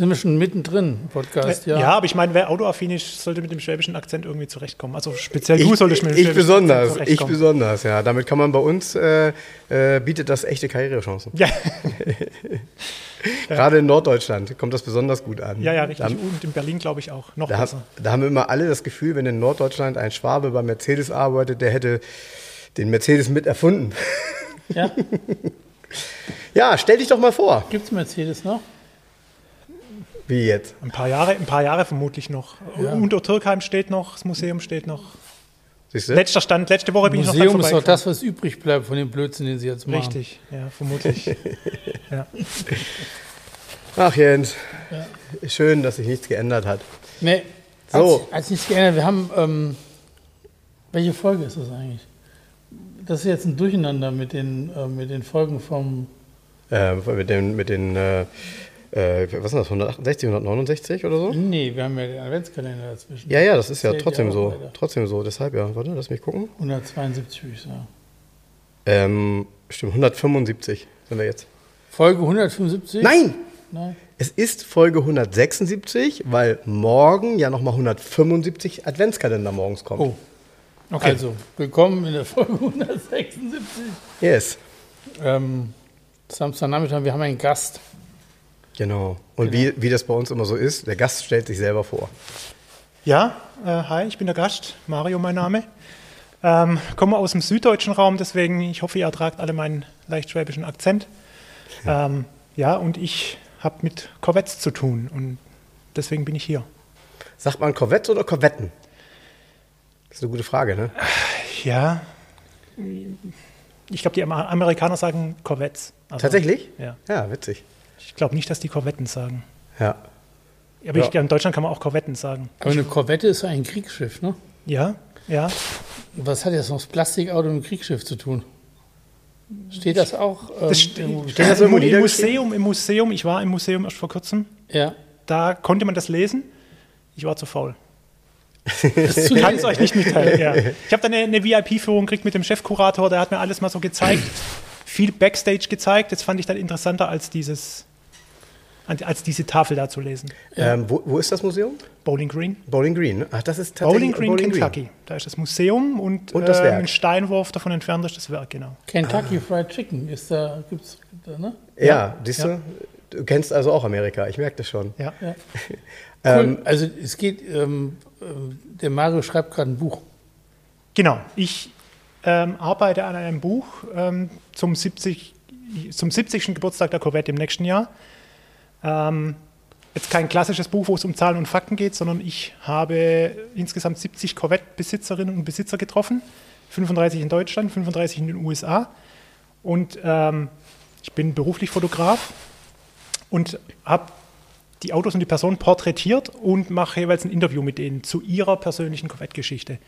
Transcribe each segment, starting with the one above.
Sind wir schon mittendrin im Podcast, ja? Ja, aber ich meine, wer autoaffin ist, sollte mit dem schwäbischen Akzent irgendwie zurechtkommen. Also speziell du solltest mit dem ich schwäbischen besonders, Akzent ich zurechtkommen. besonders, ja. Damit kann man bei uns, äh, äh, bietet das echte Karrierechancen. Ja, Gerade in Norddeutschland kommt das besonders gut an. ja, ja, richtig. Da, Und in Berlin, glaube ich, auch. Noch da, besser. haben- da haben immer alle das Gefühl, wenn in Norddeutschland ein Schwabe bei Mercedes arbeitet, der hätte den Mercedes mit erfunden. ja? Ja, stell dich doch mal vor. Gibt es Mercedes noch? Wie jetzt? Ein paar Jahre, ein paar Jahre vermutlich noch. Ja. Unter Türkheim steht noch, das Museum steht noch. Letzter Stand, letzte Woche bin ich noch Museum ist doch vorbeigefahren. das, was übrig bleibt von dem Blödsinn, den sie jetzt machen. Richtig, ja, vermutlich. ja. Ach Jens, Ja. schön, dass sich nichts geändert hat. Nee, So. Hat, hat nichts geändert. Wir haben, ähm, welche Folge ist das eigentlich? Das ist jetzt ein Durcheinander mit den, äh, mit den Folgen vom, Äh, mit den, mit den äh, äh, was ist das, 168, 169 oder so? nee, wir haben ja den Adventskalender dazwischen. Ja, ja, das ist ja trotzdem so. weiter. Trotzdem so, deshalb ja. Warte, lass mich gucken. 172 würde ich sagen. Ähm, stimmt, 175 sind wir jetzt. Folge 175? Nein! Nein. Es ist Folge 176, weil morgen ja nochmal 175 Adventskalender morgens kommt. Oh, Okay. also, willkommen in der Folge 176. Yes. Ähm, Samstagnachmittag, wir haben einen Gast. Genau. Und wie, wie das bei uns immer so ist, der Gast stellt sich selber vor. Ja, äh, hi, ich bin der Gast, Mario mein Name. Ähm, komme aus dem süddeutschen Raum, deswegen, ich hoffe, ihr ertragt alle meinen leicht schwäbischen Akzent. Ähm, ja, und ich habe mit Corvettes zu tun und deswegen bin ich hier. Sagt man Corvettes oder Corvetten? Das ist eine gute Frage, ne? Ja, ich glaube, die Amer- Amerikaner sagen Corvettes. Also, Tatsächlich? Ja. Ja, witzig. Ich glaube nicht, dass die Korvetten sagen. Ja. Aber Ja. ich, in Deutschland kann man auch Korvetten sagen. Aber eine Korvette ist ein Kriegsschiff, ne? Ja, ja. Was hat jetzt noch das Plastikauto mit dem Kriegsschiff zu tun? Steht das auch? ähm, Das steht das irgendwo Im niedergeschrieben? Museum, Im Museum, ich war im Museum erst vor kurzem, ja. da konnte man das lesen. Ich war zu faul. Zu Kann es euch nicht mitteilen. Ja. Ich habe dann eine, eine VIP-Führung gekriegt mit dem Chefkurator, der hat mir alles mal so gezeigt. Viel Backstage gezeigt. Das fand ich dann interessanter als dieses, als diese Tafel da zu lesen. Ähm, wo, wo ist das Museum? Bowling Green. Bowling Green. Ach, das ist tatsächlich Bowling Green, Kentucky. Da ist das Museum und, Und das äh, ein Steinwurf davon entfernt ist das Werk, genau. Kentucky Fried Chicken ist da, gibt's da, ne? Ja, Ja, siehst ja. du? Du kennst also auch Amerika, ich merke das schon. Ja. Ja. Ähm, Cool. also es geht, ähm, ähm, der Mario schreibt gerade ein Buch. Genau. Ich ähm, arbeite an einem Buch ähm, zum, 70, zum 70. Geburtstag der Corvette im nächsten Jahr. Ähm, jetzt kein klassisches Buch, wo es um Zahlen und Fakten geht, sondern ich habe insgesamt 70 Corvette-Besitzerinnen und Besitzer getroffen. 35 in Deutschland, 35 in den USA. Und ähm, ich bin beruflich Fotograf und habe die Autos und die Personen porträtiert und mache jeweils ein Interview mit denen zu ihrer persönlichen Corvette-Geschichte.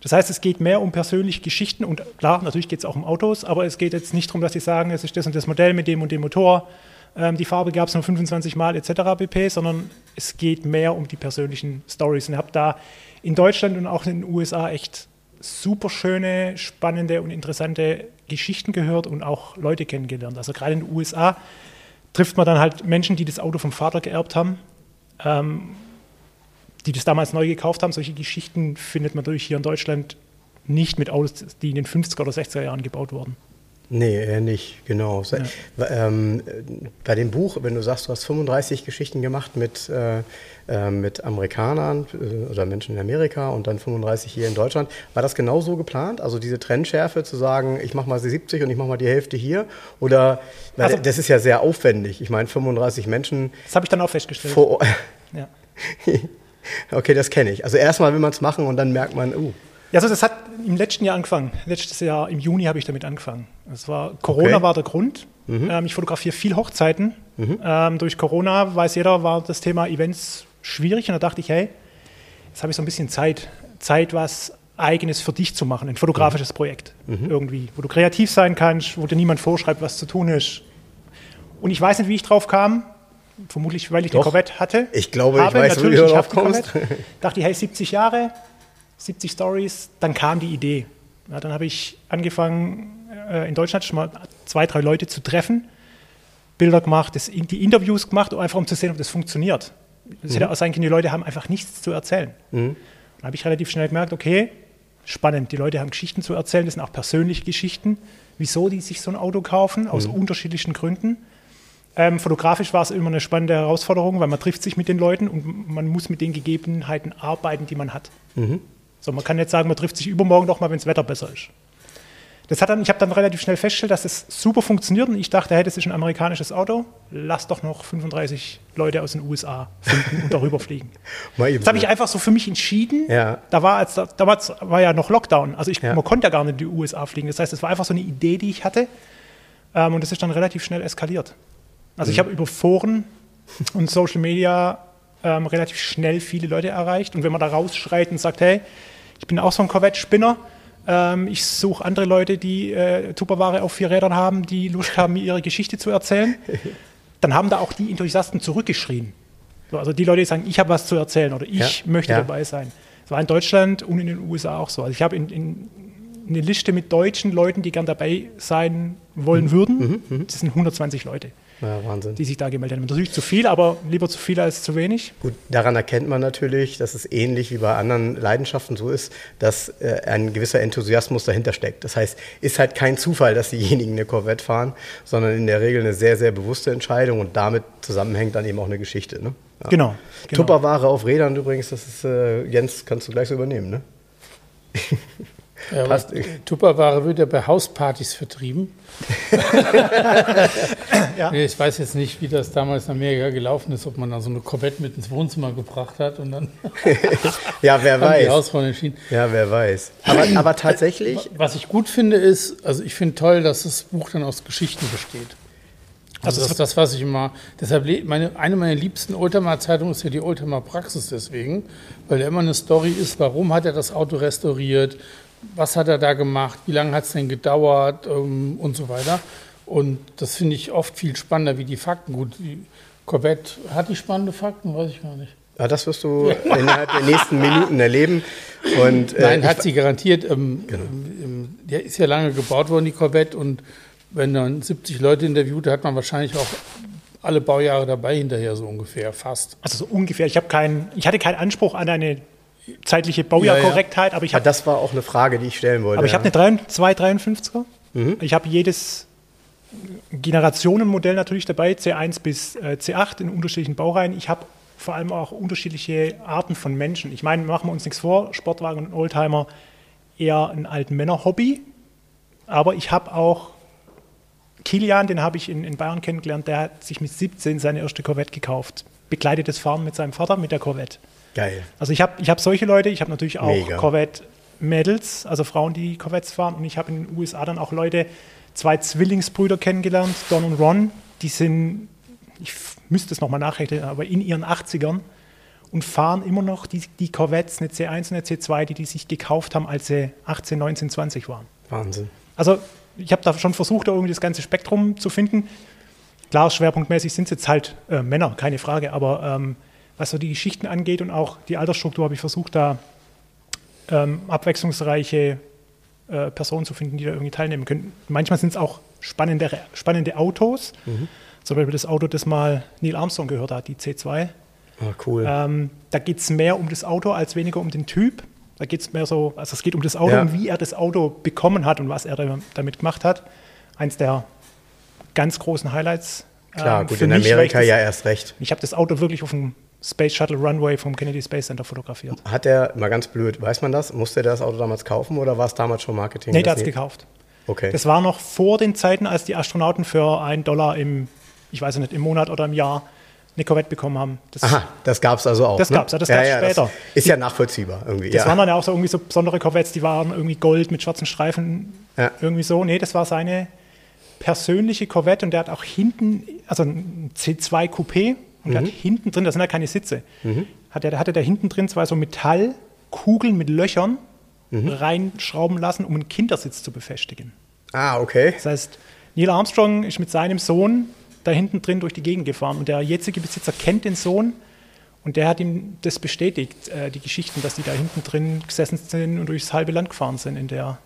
Das heißt, es geht mehr um persönliche Geschichten und klar, natürlich geht es auch um Autos, aber es geht jetzt nicht darum, dass sie sagen, es ist das und das Modell mit dem und dem Motor, ähm, die Farbe gab es nur 25 Mal etc. pp., sondern es geht mehr um die persönlichen Stories. Und ich habe da in Deutschland und auch in den USA echt super schöne, spannende und interessante Geschichten gehört und auch Leute kennengelernt. Also gerade in den USA trifft man dann halt Menschen, die das Auto vom Vater geerbt haben, ähm, die das damals neu gekauft haben. Solche Geschichten findet man natürlich hier in Deutschland nicht mit Autos, die in den 50er oder 60er Jahren gebaut wurden. Nee, eher nicht, genau. Se- Ähm, äh, bei dem Buch, wenn du sagst, du hast 35 Geschichten gemacht mit, äh, äh, mit Amerikanern äh, oder Menschen in Amerika und dann 35 hier in Deutschland, war das genau so geplant? Also diese Trennschärfe zu sagen, ich mache mal die 70 und ich mache mal die Hälfte hier? Oder, Also- das ist ja sehr aufwendig. Ich meine, 35 Menschen Das habe ich dann auch festgestellt. vor. Ja. Okay, das kenne ich. Also erstmal will man es machen und dann merkt man, uh, Ja, also das hat im letzten Jahr angefangen. Letztes Jahr im Juni habe ich damit angefangen. Das war Corona Okay. war der Grund. Mhm. Ähm, ich fotografiere viel Hochzeiten. Mhm. Ähm, durch Corona, weiß jeder, war das Thema Events schwierig. Und da dachte ich, hey, jetzt habe ich so ein bisschen Zeit, Zeit, was Eigenes für dich zu machen, ein fotografisches mhm. Projekt mhm. irgendwie, wo du kreativ sein kannst, wo dir niemand vorschreibt, was zu tun ist. Und ich weiß nicht, wie ich drauf kam. Vermutlich, weil ich Doch. den Corvette hatte. Ich glaube, habe. ich weiß, Natürlich, wie du drauf kommst. Dachte ich, hey, 70 Jahre, 70 Stories. Dann kam die Idee. Ja, dann habe ich angefangen, äh, in Deutschland schon mal zwei, drei Leute zu treffen, Bilder gemacht, das, die Interviews gemacht, einfach um zu sehen, ob das funktioniert. Es mhm. hätte auch sein können, die Leute haben einfach nichts zu erzählen. Mhm. Dann habe ich relativ schnell gemerkt, okay, spannend, die Leute haben Geschichten zu erzählen, das sind auch persönliche Geschichten, wieso die sich so ein Auto kaufen, aus mhm. unterschiedlichen Gründen. Ähm, fotografisch war es immer eine spannende Herausforderung, weil man trifft sich mit den Leuten und man muss mit den Gegebenheiten arbeiten, die man hat. Mhm. So, man kann jetzt sagen, man trifft sich übermorgen doch mal, wenn das Wetter besser ist. Das hat dann, ich habe dann relativ schnell festgestellt, dass das super funktioniert und ich dachte, hey, das ist ein amerikanisches Auto, lass doch noch 35 Leute aus den USA finden und darüber fliegen. das habe ich einfach so für mich entschieden. Ja. Da war als, damals war ja noch Lockdown, also ich, ja. man konnte ja gar nicht in die USA fliegen. Das heißt, es war einfach so eine Idee, die ich hatte ähm, und das ist dann relativ schnell eskaliert. Also mhm. ich habe über Foren und Social Media ähm, relativ schnell viele Leute erreicht und wenn man da rausschreit und sagt, hey, ich bin auch so ein Corvette-Spinner, ähm, ich suche andere Leute, die äh, Tupperware auf vier Rädern haben, die Lust haben, mir ihre Geschichte zu erzählen. Dann haben da auch die Enthusiasten zurückgeschrien. So, also die Leute, die sagen, ich habe was zu erzählen oder ich ja, möchte ja. dabei sein. Das war in Deutschland und in den USA auch so. Also ich habe in, in, eine Liste mit deutschen Leuten, die gern dabei sein wollen mhm. würden. Mhm, mhm. das sind 120 Leute. Ja, Wahnsinn. die sich da gemeldet haben. Natürlich zu viel, aber lieber zu viel als zu wenig. Gut, daran erkennt man natürlich, dass es ähnlich wie bei anderen Leidenschaften so ist, dass äh, ein gewisser Enthusiasmus dahinter steckt. Das heißt, ist halt kein Zufall, dass diejenigen eine Corvette fahren, sondern in der Regel eine sehr, sehr bewusste Entscheidung und damit zusammenhängt dann eben auch eine Geschichte. Ne? Ja. Genau, genau. Tupperware auf Rädern übrigens, das ist, äh, Jens, kannst du gleich so übernehmen, ne? Ja, Passt. Tupperware wird ja bei Hauspartys vertrieben. ja. Ich weiß jetzt nicht, wie das damals in Amerika gelaufen ist, ob man da so eine Corvette mit ins Wohnzimmer gebracht hat und dann. ja, wer weiß. Die Hausfrau entschieden. Ja, wer weiß. Aber, aber tatsächlich. Was ich gut finde, ist, also ich finde toll, dass das Buch dann aus Geschichten besteht. Also das ist das, was ich immer. Deshalb meine, eine meiner liebsten Oldtimer-Zeitungen ist ja die Oldtimer Praxis deswegen, weil da immer eine Story ist, warum hat er das Auto restauriert, was hat er da gemacht, wie lange hat es denn gedauert ähm, und so weiter. Und das finde ich oft viel spannender wie die Fakten. Gut, die Corvette hat die spannende Fakten, weiß ich gar nicht. Ja, das wirst du innerhalb der nächsten Minuten erleben. Und, äh, Nein, hat sie garantiert. Ähm, genau. ähm, der ist ja lange gebaut worden, die Corvette. Und wenn dann 70 Leute interviewt, hat man wahrscheinlich auch alle Baujahre dabei hinterher so ungefähr, fast. Also so ungefähr. Ich, kein, ich hatte keinen Anspruch an eine zeitliche Baujahrkorrektheit. Aber ich hab, das war auch eine Frage, die ich stellen wollte. Aber ich ja. habe eine 253er. Mhm. Ich habe jedes Generationenmodell natürlich dabei, C1 bis äh, C8 in unterschiedlichen Baureihen. Ich habe vor allem auch unterschiedliche Arten von Menschen. Ich meine, machen wir uns nichts vor, Sportwagen und Oldtimer eher ein alten Männer-Hobby. Aber ich habe auch Kilian, den habe ich in, in Bayern kennengelernt, der hat sich mit 17 seine erste Corvette gekauft. Begleitet Fahren mit seinem Vater mit der Corvette. Geil. Also ich habe ich hab solche Leute, ich habe natürlich auch Mega. Corvette-Mädels, also Frauen, die Corvettes fahren. Und ich habe in den USA dann auch Leute, zwei Zwillingsbrüder kennengelernt, Don und Ron. Die sind, ich müsste es nochmal nachrechnen, aber in ihren 80ern und fahren immer noch die, die Corvettes, eine C1 und eine C2, die die sich gekauft haben, als sie 18, 19, 20 waren. Wahnsinn. Also ich habe da schon versucht, da irgendwie das ganze Spektrum zu finden. Klar, schwerpunktmäßig sind es jetzt halt äh, Männer, keine Frage, aber ähm, was so die Geschichten angeht und auch die Altersstruktur, habe ich versucht, da ähm, abwechslungsreiche äh, Personen zu finden, die da irgendwie teilnehmen können. Manchmal sind es auch spannende, spannende Autos. Mhm. Zum Beispiel das Auto, das mal Neil Armstrong gehört hat, die C2. Ah, cool. Ähm, da geht es mehr um das Auto als weniger um den Typ. Da geht es mehr so, also es geht um das Auto ja. und wie er das Auto bekommen hat und was er damit gemacht hat. Eins der ganz großen Highlights. Klar, ähm, gut, in Amerika ja erst recht. Ich habe das Auto wirklich auf dem Space Shuttle Runway vom Kennedy Space Center fotografiert. Hat er, mal ganz blöd, weiß man das? Musste er das Auto damals kaufen oder war es damals schon Marketing? Nee, der hat es gekauft. Okay. Das war noch vor den Zeiten, als die Astronauten für einen Dollar im, ich weiß nicht, im Monat oder im Jahr eine Corvette bekommen haben. Das, Aha, das gab es also auch. Das ne? gab es, ja, das gab es ja, später. Ist ja nachvollziehbar irgendwie. Das ja. waren dann ja auch so irgendwie so besondere Corvettes, die waren irgendwie gold mit schwarzen Streifen. Ja. Irgendwie so. Nee, das war seine persönliche Corvette und der hat auch hinten, also ein C2 Coupé und mhm. hat hinten drin, das sind ja keine Sitze, mhm. hat der, hatte der hinten drin zwei so Metallkugeln mit Löchern mhm. reinschrauben lassen, um einen Kindersitz zu befestigen. Ah, okay. Das heißt, Neil Armstrong ist mit seinem Sohn da hinten drin durch die Gegend gefahren und der jetzige Besitzer kennt den Sohn und der hat ihm das bestätigt, äh, die Geschichten, dass die da hinten drin gesessen sind und durchs halbe Land gefahren sind in der,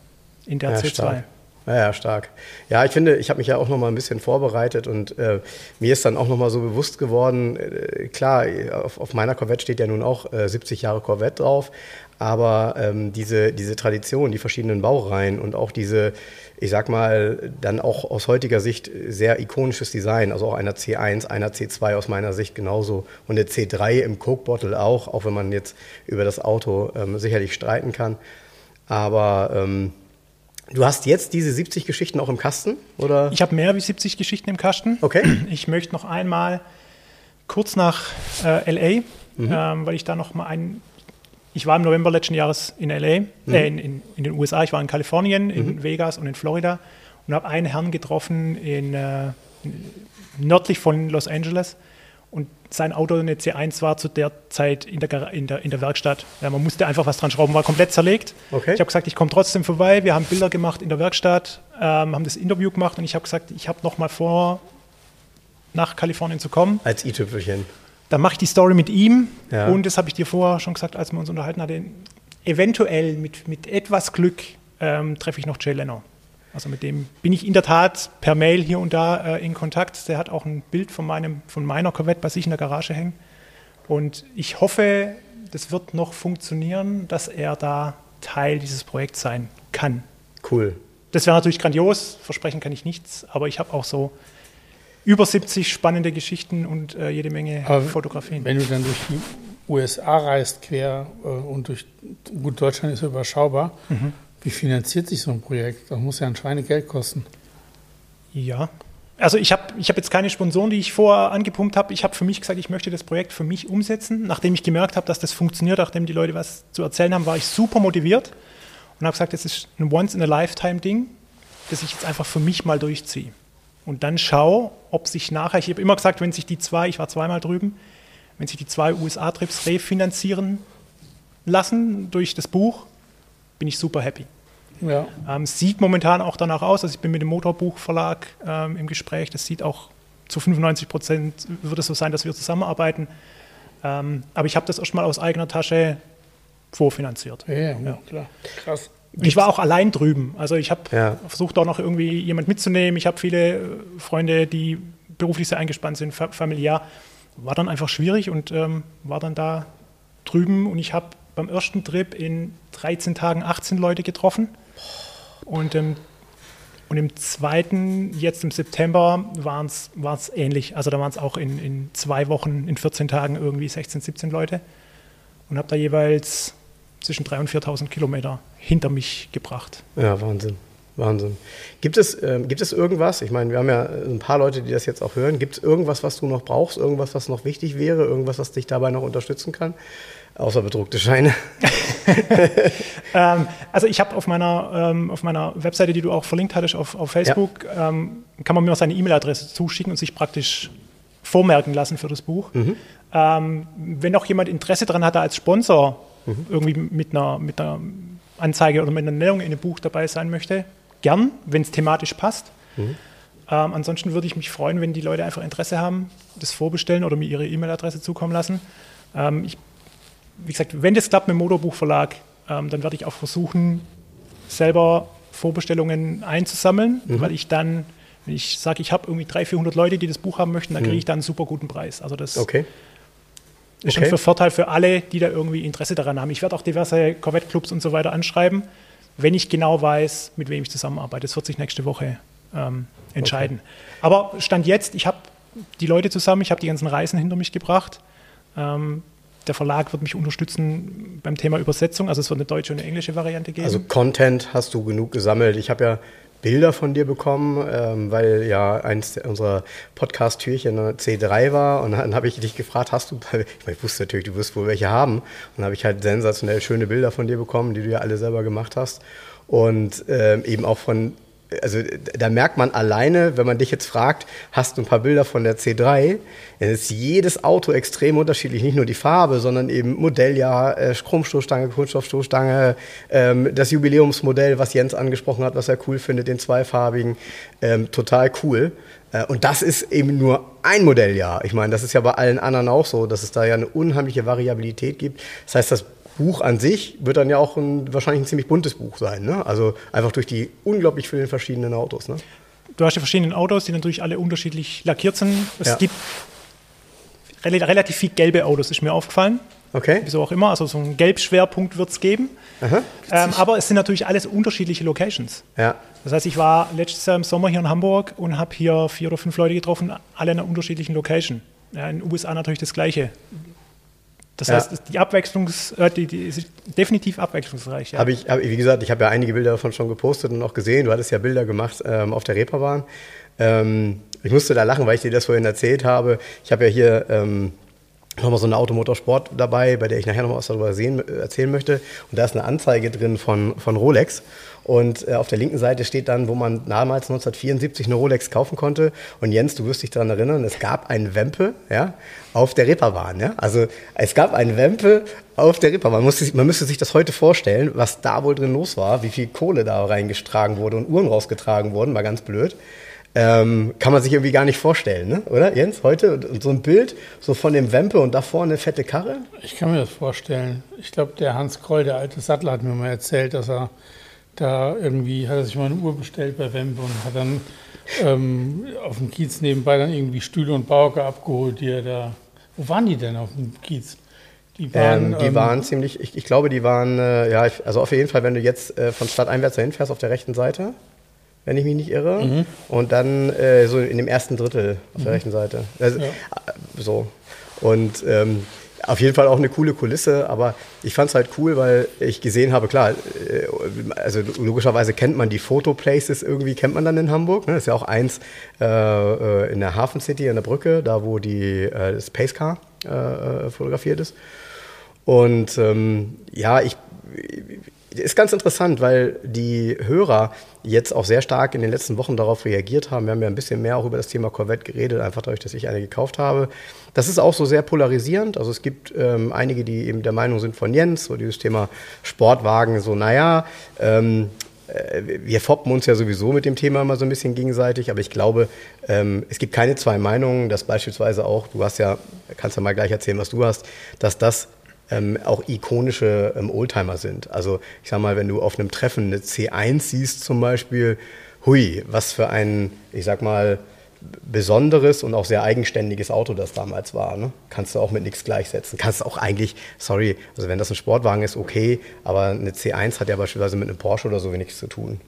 in der ja, C2. Stark. Ja, ja, stark. Ja, ich finde, ich habe mich ja auch noch mal ein bisschen vorbereitet und äh, mir ist dann auch noch mal so bewusst geworden, äh, klar, auf, auf, meiner Corvette steht ja nun auch äh, 70 Jahre Corvette drauf, aber ähm, diese, diese Tradition, die verschiedenen Baureihen und auch diese, ich sag mal, dann auch aus heutiger Sicht sehr ikonisches Design, also auch einer C1, einer C2 aus meiner Sicht genauso und eine C3 im Coke Bottle auch, auch wenn man jetzt über das Auto ähm, sicherlich streiten kann. Aber ähm, Du hast jetzt diese 70 Geschichten auch im Kasten? Oder? Ich habe mehr wie 70 Geschichten im Kasten. Okay. Ich möchte noch einmal kurz nach äh, LA, mhm. ähm, weil ich da noch mal ein. Ich war im November letzten Jahres in LA, mhm. äh, in, in, in, den USA. Ich war in Kalifornien, in mhm. Vegas und in Florida und habe einen Herrn getroffen in, äh, nördlich von Los Angeles und sein Auto eine C1 war zu der Zeit in der, in der, in der Werkstatt. Ja, man musste einfach was dran schrauben, war komplett zerlegt. Okay. Ich habe gesagt, ich komme trotzdem vorbei. Wir haben Bilder gemacht in der Werkstatt, ähm, haben das Interview gemacht und ich habe gesagt, ich habe noch mal vor, nach Kalifornien zu kommen. Als i-Tüpfelchen. Dann mache ich die Story mit ihm ja. und das habe ich dir vorher schon gesagt, als wir uns unterhalten hatten. Eventuell mit, mit etwas Glück ähm, treffe ich noch Jay Leno. Also mit dem bin ich in der Tat per Mail hier und da äh, in Kontakt. Der hat auch ein Bild von, meinem, von meiner Corvette bei sich in der Garage hängen. Und ich hoffe, das wird noch funktionieren, dass er da Teil dieses Projekts sein kann. Cool. Das wäre natürlich grandios, versprechen kann ich nichts, aber ich habe auch so über 70 spannende Geschichten und äh, jede Menge aber Fotografien. Wenn du dann durch die USA reist, quer äh, und durch gut Deutschland ist überschaubar, mhm. Wie finanziert sich so ein Projekt? Das muss ja ein Schweinegeld kosten. Ja. Also ich habe ich hab jetzt keine Sponsoren, die ich vorher angepumpt habe. Ich habe für mich gesagt, ich möchte das Projekt für mich umsetzen. Nachdem ich gemerkt habe, dass das funktioniert, nachdem die Leute was zu erzählen haben, war ich super motiviert und habe gesagt, das ist ein Once-in-a-Lifetime-Ding, das ich jetzt einfach für mich mal durchziehe. Und dann schaue, ob sich nachher, ich habe immer gesagt, wenn sich die zwei, ich war zweimal drüben, wenn sich die zwei USA-Trips refinanzieren lassen durch das Buch, bin ich super happy. Ja. Ähm, sieht momentan auch danach aus, also ich bin mit dem Motorbuchverlag ähm, im Gespräch, das sieht auch zu 95 Prozent wird es so sein, dass wir zusammenarbeiten. Ähm, aber ich habe das erstmal aus eigener Tasche vorfinanziert. Ja, ja, klar. Krass. Ich war auch allein drüben. Also ich habe ja. versucht auch noch irgendwie jemand mitzunehmen. Ich habe viele äh, Freunde, die beruflich sehr eingespannt sind, familiär. War dann einfach schwierig und ähm, war dann da drüben und ich habe beim ersten Trip in 13 Tagen 18 Leute getroffen. Und, ähm, und im zweiten, jetzt im September, war es ähnlich. Also da waren es auch in, in zwei Wochen, in 14 Tagen irgendwie 16, 17 Leute. Und habe da jeweils zwischen 3.000 und 4.000 Kilometer hinter mich gebracht. Ja, Wahnsinn. Wahnsinn. Gibt es, äh, gibt es irgendwas, ich meine, wir haben ja ein paar Leute, die das jetzt auch hören, gibt es irgendwas, was du noch brauchst, irgendwas, was noch wichtig wäre, irgendwas, was dich dabei noch unterstützen kann? Außer bedruckte Scheine. ähm, also ich habe auf meiner, ähm, auf meiner Webseite, die du auch verlinkt hattest auf, auf Facebook, ja. ähm, kann man mir seine E-Mail-Adresse zuschicken und sich praktisch vormerken lassen für das Buch. Mhm. Ähm, wenn auch jemand Interesse daran hat, als Sponsor mhm. irgendwie mit einer, mit einer Anzeige oder mit einer Nennung in einem Buch dabei sein möchte, gern, wenn es thematisch passt. Mhm. Ähm, ansonsten würde ich mich freuen, wenn die Leute einfach Interesse haben, das vorbestellen oder mir ihre E-Mail-Adresse zukommen lassen. Ähm, ich wie gesagt, wenn das klappt mit dem Motorbuchverlag, ähm, dann werde ich auch versuchen, selber Vorbestellungen einzusammeln, mhm. weil ich dann, wenn ich sage, ich habe irgendwie 300, 400 Leute, die das Buch haben möchten, dann kriege mhm. ich dann einen super guten Preis. Also das okay. ist schon für Vorteil für alle, die da irgendwie Interesse daran haben. Ich werde auch diverse Corvette-Clubs und so weiter anschreiben, wenn ich genau weiß, mit wem ich zusammenarbeite. Das wird sich nächste Woche ähm, entscheiden. Okay. Aber Stand jetzt, ich habe die Leute zusammen, ich habe die ganzen Reisen hinter mich gebracht. Ähm, der Verlag wird mich unterstützen beim Thema Übersetzung. Also es wird eine deutsche und eine englische Variante geben. Also Content hast du genug gesammelt. Ich habe ja Bilder von dir bekommen, ähm, weil ja eins unserer Podcast-Türchen C3 war. Und dann habe ich dich gefragt, hast du, ich, meine, ich wusste natürlich, du wirst wohl welche haben. Und dann habe ich halt sensationell schöne Bilder von dir bekommen, die du ja alle selber gemacht hast. Und ähm, eben auch von also da merkt man alleine, wenn man dich jetzt fragt, hast du ein paar Bilder von der C3, dann ist jedes Auto extrem unterschiedlich, nicht nur die Farbe, sondern eben Modelljahr, äh, Chromstoßstange, Kunststoffstoßstange, ähm, das Jubiläumsmodell, was Jens angesprochen hat, was er cool findet, den zweifarbigen, ähm, total cool. Äh, und das ist eben nur ein Modelljahr. Ich meine, das ist ja bei allen anderen auch so, dass es da ja eine unheimliche Variabilität gibt. Das heißt, das Buch an sich wird dann ja auch ein, wahrscheinlich ein ziemlich buntes Buch sein. Ne? Also einfach durch die unglaublich vielen verschiedenen Autos. Ne? Du hast die verschiedenen Autos, die natürlich alle unterschiedlich lackiert sind. Es ja. gibt relativ viel gelbe Autos, ist mir aufgefallen. Okay. Wieso auch immer. Also so einen Gelbschwerpunkt wird es geben. Ähm, aber es sind natürlich alles unterschiedliche Locations. Ja. Das heißt, ich war letztes Jahr im Sommer hier in Hamburg und habe hier vier oder fünf Leute getroffen, alle in einer unterschiedlichen Location. Ja, in den USA natürlich das Gleiche. Das ja. heißt, die Abwechslungs, äh, die, die ist definitiv abwechslungsreich. Ja. Habe ich, hab, wie gesagt, ich habe ja einige Bilder davon schon gepostet und auch gesehen. Du hattest ja Bilder gemacht ähm, auf der Reeperbahn. Ähm, ich musste da lachen, weil ich dir das vorhin erzählt habe. Ich habe ja hier ähm, nochmal so eine Automotorsport dabei, bei der ich nachher noch was darüber sehen, erzählen möchte. Und da ist eine Anzeige drin von, von Rolex. Und äh, auf der linken Seite steht dann, wo man damals 1974 eine Rolex kaufen konnte. Und Jens, du wirst dich daran erinnern, es gab einen Wempe ja, auf der Ripperbahn. Ja? Also es gab einen Wempe auf der Ripperbahn. Man, man müsste sich das heute vorstellen, was da wohl drin los war, wie viel Kohle da reingetragen wurde und Uhren rausgetragen wurden, mal ganz blöd. Ähm, kann man sich irgendwie gar nicht vorstellen, ne? oder Jens? Heute so ein Bild so von dem Wempe und da vorne eine fette Karre? Ich kann mir das vorstellen. Ich glaube, der Hans Kroll, der alte Sattler, hat mir mal erzählt, dass er da irgendwie, hat er sich mal eine Uhr bestellt bei Wempe und hat dann ähm, auf dem Kiez nebenbei dann irgendwie Stühle und Bauke abgeholt, die er da. Wo waren die denn auf dem Kiez? Die waren, ähm, die ähm, waren ziemlich, ich, ich, glaube, die waren, äh, ja, also auf jeden Fall, wenn du jetzt äh, von Stadt einwärts dahin fährst, auf der rechten Seite, wenn ich mich nicht irre. Mhm. Und dann äh, so in dem ersten Drittel auf der mhm. rechten Seite. Also, ja. Äh, so. Und ähm, auf jeden Fall auch eine coole Kulisse, aber ich fand es halt cool, weil ich gesehen habe, klar, äh, also logischerweise kennt man die Photoplaces irgendwie, kennt man dann in Hamburg. Ne? Das ist ja auch eins äh, in der Hafen City, an der Brücke, da wo die, äh, das Pace Car äh, fotografiert ist. Und ähm, ja, ich ist ganz interessant, weil die Hörer jetzt auch sehr stark in den letzten Wochen darauf reagiert haben. Wir haben ja ein bisschen mehr auch über das Thema Corvette geredet, einfach dadurch, dass ich eine gekauft habe. Das ist auch so sehr polarisierend. Also es gibt ähm, einige, die eben der Meinung sind von Jens, so dieses Thema Sportwagen, so naja, ähm, äh, wir foppen uns ja sowieso mit dem Thema immer so ein bisschen gegenseitig, aber ich glaube, ähm, es gibt keine zwei Meinungen, dass beispielsweise auch, du hast ja, kannst ja mal gleich erzählen, was du hast, dass das ähm, auch ikonische ähm, Oldtimer sind. Also ich sag mal, wenn du auf einem Treffen eine C1 siehst zum Beispiel, hui, was für ein, ich sag mal, besonderes und auch sehr eigenständiges Auto das damals war. Ne? Kannst du auch mit nichts gleichsetzen. Kannst du auch eigentlich, sorry, also wenn das ein Sportwagen ist, okay, aber eine C1 hat ja beispielsweise mit einem Porsche oder so nichts zu tun.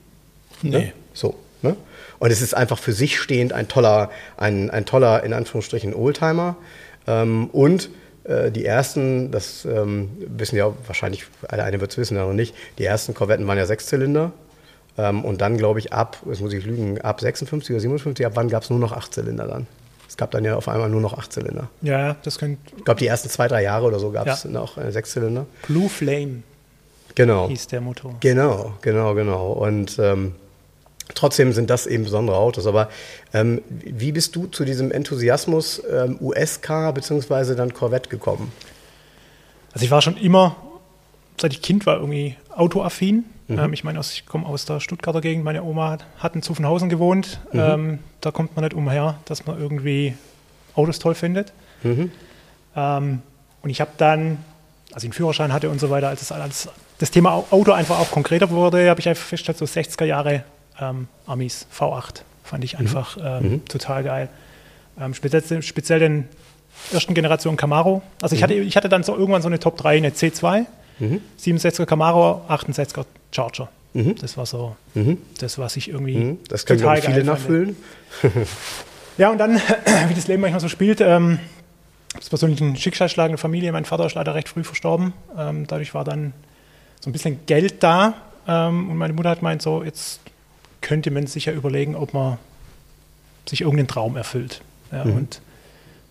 Nee. Ne? So. Ne? Und es ist einfach für sich stehend ein toller, ein, ein toller, in Anführungsstrichen, Oldtimer. Ähm, und die ersten, das ähm, wissen ja wahrscheinlich, der eine wird es wissen, der noch nicht, die ersten Korvetten waren ja Sechszylinder. Ähm, und dann, glaube ich, ab, jetzt muss ich lügen, ab 56 oder 57, ab wann gab es nur noch Achtzylinder dann? Es gab dann ja auf einmal nur noch Achtzylinder. Ja, das könnte. Ich glaube, die ersten zwei, drei Jahre oder so gab es ja. noch äh, Sechszylinder. Blue Flame. Genau. Hieß der Motor. Genau, genau, genau. Und ähm, Trotzdem sind das eben besondere Autos. Aber ähm, wie bist du zu diesem Enthusiasmus ähm, US-Car bzw. dann Corvette gekommen? Also ich war schon immer, seit ich Kind war, irgendwie autoaffin. Mhm. Ähm, ich meine, ich komme aus der Stuttgarter Gegend. Meine Oma hat, in Zuffenhausen gewohnt. Mhm. Ähm, da kommt man nicht umher, dass man irgendwie Autos toll findet. Mhm. Ähm, und ich habe dann, als ich einen Führerschein hatte und so weiter, als, als das Thema Auto einfach auch konkreter wurde, habe ich einfach festgestellt, so 60er Jahre ähm, Amis V8. Fand ich mhm. einfach ähm, mhm. total geil. Ähm, speziell, speziell den ersten Generation Camaro. Also ich, mhm. hatte, ich hatte dann so irgendwann so eine Top 3, eine C2, mhm. 67er Camaro, 68er Charger. Mhm. Das war so mhm. das, was ich irgendwie. Mhm. Das können total viele nachfühlen. ja, und dann, wie das Leben manchmal so spielt, ähm, das persönlich ein Schicksalsschlag in der Familie. Mein Vater ist leider recht früh verstorben. Ähm, dadurch war dann so ein bisschen Geld da. Ähm, und meine Mutter hat meint so, jetzt könnte man sich ja überlegen, ob man sich irgendeinen Traum erfüllt. Ja, mhm. Und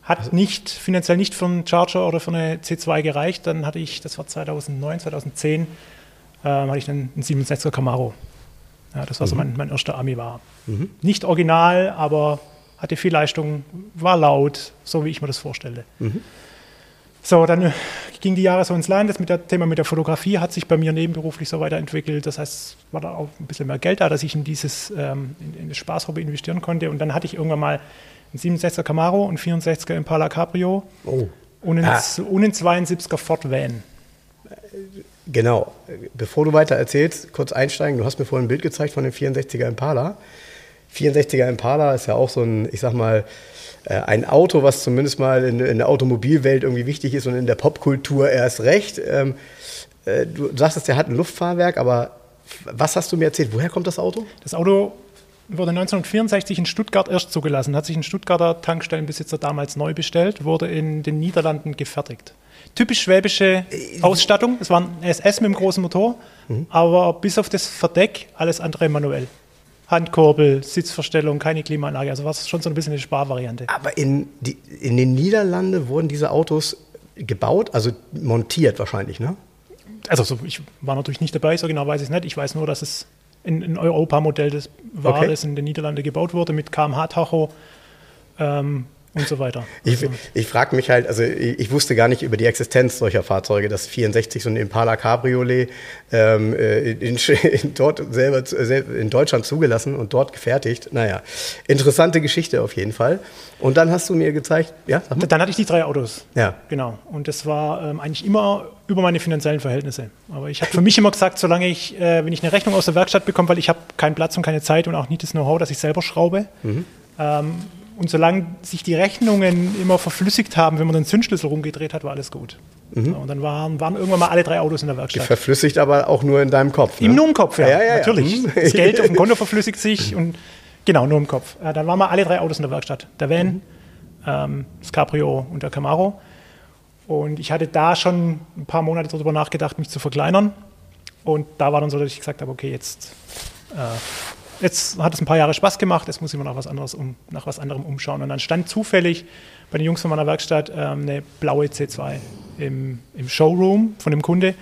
hat also nicht, finanziell nicht für einen Charger oder für eine C2 gereicht. Dann hatte ich, das war 2009, 2010, ähm, hatte ich dann einen 67er Camaro. Ja, das war so mein, mein erster Ami war. Nicht original, aber hatte viel Leistung, war laut, so wie ich mir das vorstelle. So, dann äh, ging die Jahre so ins Land. Das mit dem Thema mit der Fotografie hat sich bei mir nebenberuflich so weiterentwickelt. Das heißt, war da auch ein bisschen mehr Geld da, dass ich in dieses ähm, in, in das Spaßhobby investieren konnte. Und dann hatte ich irgendwann mal einen 67er Camaro, einen 64er Impala Cabrio Oh. und einen, Ah. und einen 72er Ford Van. Genau. Bevor du weiter erzählst, kurz einsteigen. Du hast mir vorhin ein Bild gezeigt von dem 64er Impala. 64er Impala ist ja auch so ein, ich sag mal, äh, ein Auto, was zumindest mal in, in der Automobilwelt irgendwie wichtig ist und in der Popkultur erst recht. Ähm, äh, du sagtest, der hat ein Luftfahrwerk, aber was hast du mir erzählt? Woher kommt das Auto? Das Auto wurde 1964 in Stuttgart erst zugelassen, hat sich ein Stuttgarter Tankstellenbesitzer damals neu bestellt, wurde in den Niederlanden gefertigt. Typisch schwäbische Ausstattung, es war ein SS mit einem großen Motor, aber bis auf das Verdeck alles andere manuell. Handkurbel, Sitzverstellung, keine Klimaanlage, also war es schon so ein bisschen eine Sparvariante. Aber in, die, in den Niederlanden wurden diese Autos gebaut, also montiert wahrscheinlich, ne? Also so, ich war natürlich nicht dabei, so genau weiß ich es nicht. Ich weiß nur, dass es ein, ein Europa-Modell war, Okay. das in den Niederlanden gebaut wurde mit kmh-Tacho ähm, und so weiter. Ich, ich frage mich halt, also ich, ich wusste gar nicht über die Existenz solcher Fahrzeuge, dass 64 so ein Impala Cabriolet ähm, äh, in, in, dort selber äh, in Deutschland zugelassen und dort gefertigt. Naja, interessante Geschichte auf jeden Fall. Und dann hast du mir gezeigt, ja. Dann hatte ich die drei Autos. Ja. Genau. Und das war ähm, eigentlich immer über meine finanziellen Verhältnisse. Aber ich habe für mich immer gesagt, solange ich, äh, wenn ich eine Rechnung aus der Werkstatt bekomme, weil ich habe keinen Platz und keine Zeit und auch nicht das Know-how, dass ich selber schraube. Ähm, und solange sich die Rechnungen immer verflüssigt haben, wenn man den Zündschlüssel rumgedreht hat, war alles gut. So, und dann waren, waren irgendwann mal alle drei Autos in der Werkstatt. Verflüssigt aber auch nur in deinem Kopf. Ne? Im nur im Kopf, ja, Ja, ja, ja. natürlich. Mhm. Das Geld auf dem Konto verflüssigt sich und genau, nur im Kopf. Dann waren wir alle drei Autos in der Werkstatt. Der Van, ähm, das Cabrio und der Camaro. Und ich hatte da schon ein paar Monate darüber nachgedacht, mich zu verkleinern. Und da war dann so, dass ich gesagt habe, okay, jetzt, äh, jetzt hat es ein paar Jahre Spaß gemacht, jetzt muss ich mal nach was, anderes um, nach was anderem umschauen. Und dann stand zufällig bei den Jungs von meiner Werkstatt ähm, eine blaue C2 im, im Showroom von dem Kunde.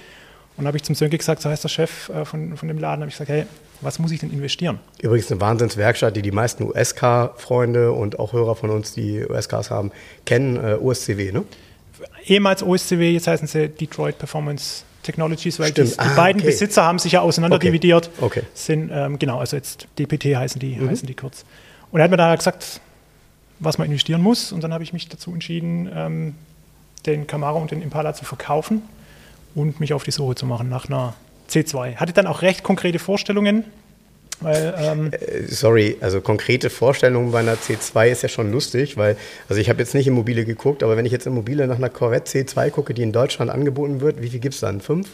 Und habe ich zum Sönke gesagt, so heißt der Chef äh, von, von dem Laden, habe ich gesagt, hey, was muss ich denn investieren? Übrigens eine Wahnsinnswerkstatt, die die meisten USK-Freunde und auch Hörer von uns, die USKs haben, kennen, äh, OSCW, ne? Ehemals OSCW, jetzt heißen sie Detroit Performance Technologies, weil Stimmt. die, Ah, beiden okay. Besitzer haben sich ja auseinanderdividiert. Okay. Mhm. Sind, ähm, genau, also jetzt DPT heißen die, heißen die kurz. Und er hat mir da gesagt, was man investieren muss. Und dann habe ich mich dazu entschieden, ähm, den Camaro und den Impala zu verkaufen und mich auf die Suche zu machen nach einer C2. Hatte dann auch recht konkrete Vorstellungen, weil ähm, Äh, Sorry, also konkrete Vorstellungen bei einer C2 ist ja schon lustig, weil, also ich habe jetzt nicht Immobile geguckt, aber wenn ich jetzt Immobile nach einer Corvette C2 gucke, die in Deutschland angeboten wird, wie viel gibt es dann? Fünf?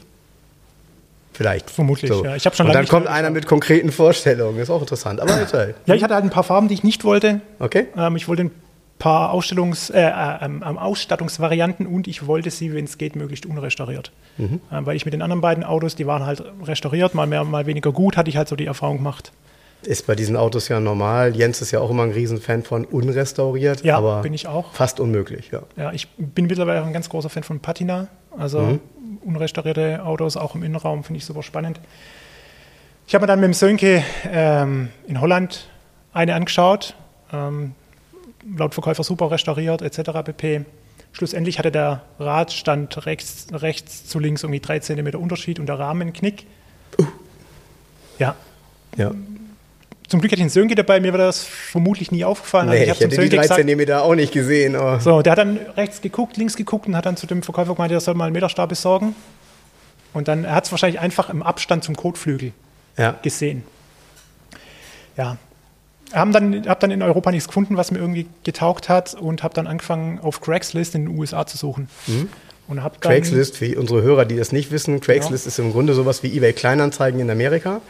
Vielleicht. Vermutlich, ja. Ich schon Und dann kommt einer mit konkreten Vorstellungen, ist auch interessant. Aber erzähl. ja, ich hatte halt ein paar Farben, die ich nicht wollte. Okay? Ähm, ich wollte ein paar Ausstellungs, äh, äh, ähm, ähm, Ausstattungsvarianten und ich wollte sie, wenn es geht, möglichst unrestauriert. Ähm, weil ich mit den anderen beiden Autos, die waren halt restauriert, mal mehr, mal weniger gut, hatte ich halt so die Erfahrung gemacht. Ist bei diesen Autos ja normal. Jens ist ja auch immer ein Riesenfan von unrestauriert, Ja, aber bin ich auch. fast unmöglich, ja. Ja, ich bin mittlerweile auch ein ganz großer Fan von Patina. Also unrestaurierte Autos, auch im Innenraum, finde ich super spannend. Ich habe mir dann mit dem Sönke ähm, in Holland eine angeschaut. Ähm, laut Verkäufer super restauriert, etc. pp. Schlussendlich hatte der Radstand rechts, rechts zu links irgendwie drei Zentimeter Unterschied und der Rahmen einen Knick. Ja, ja. zum Glück hatte ich einen Sönke dabei, mir wäre das vermutlich nie aufgefallen. Nee, Also ich hätte die drei gesagt, Zentimeter auch nicht gesehen. Aber so, der hat dann rechts geguckt, links geguckt und hat dann zu dem Verkäufer gemeint, er soll mal einen Meterstab besorgen. Und dann, er hat es wahrscheinlich einfach im Abstand zum Kotflügel ja. gesehen. Ja. Haben dann, hab dann in Europa nichts gefunden, was mir irgendwie getaugt hat und habe dann angefangen, auf Craigslist in den USA zu suchen. Und hab dann, Craigslist, für unsere Hörer, die das nicht wissen, Craigslist ist im Grunde sowas wie eBay Kleinanzeigen in Amerika.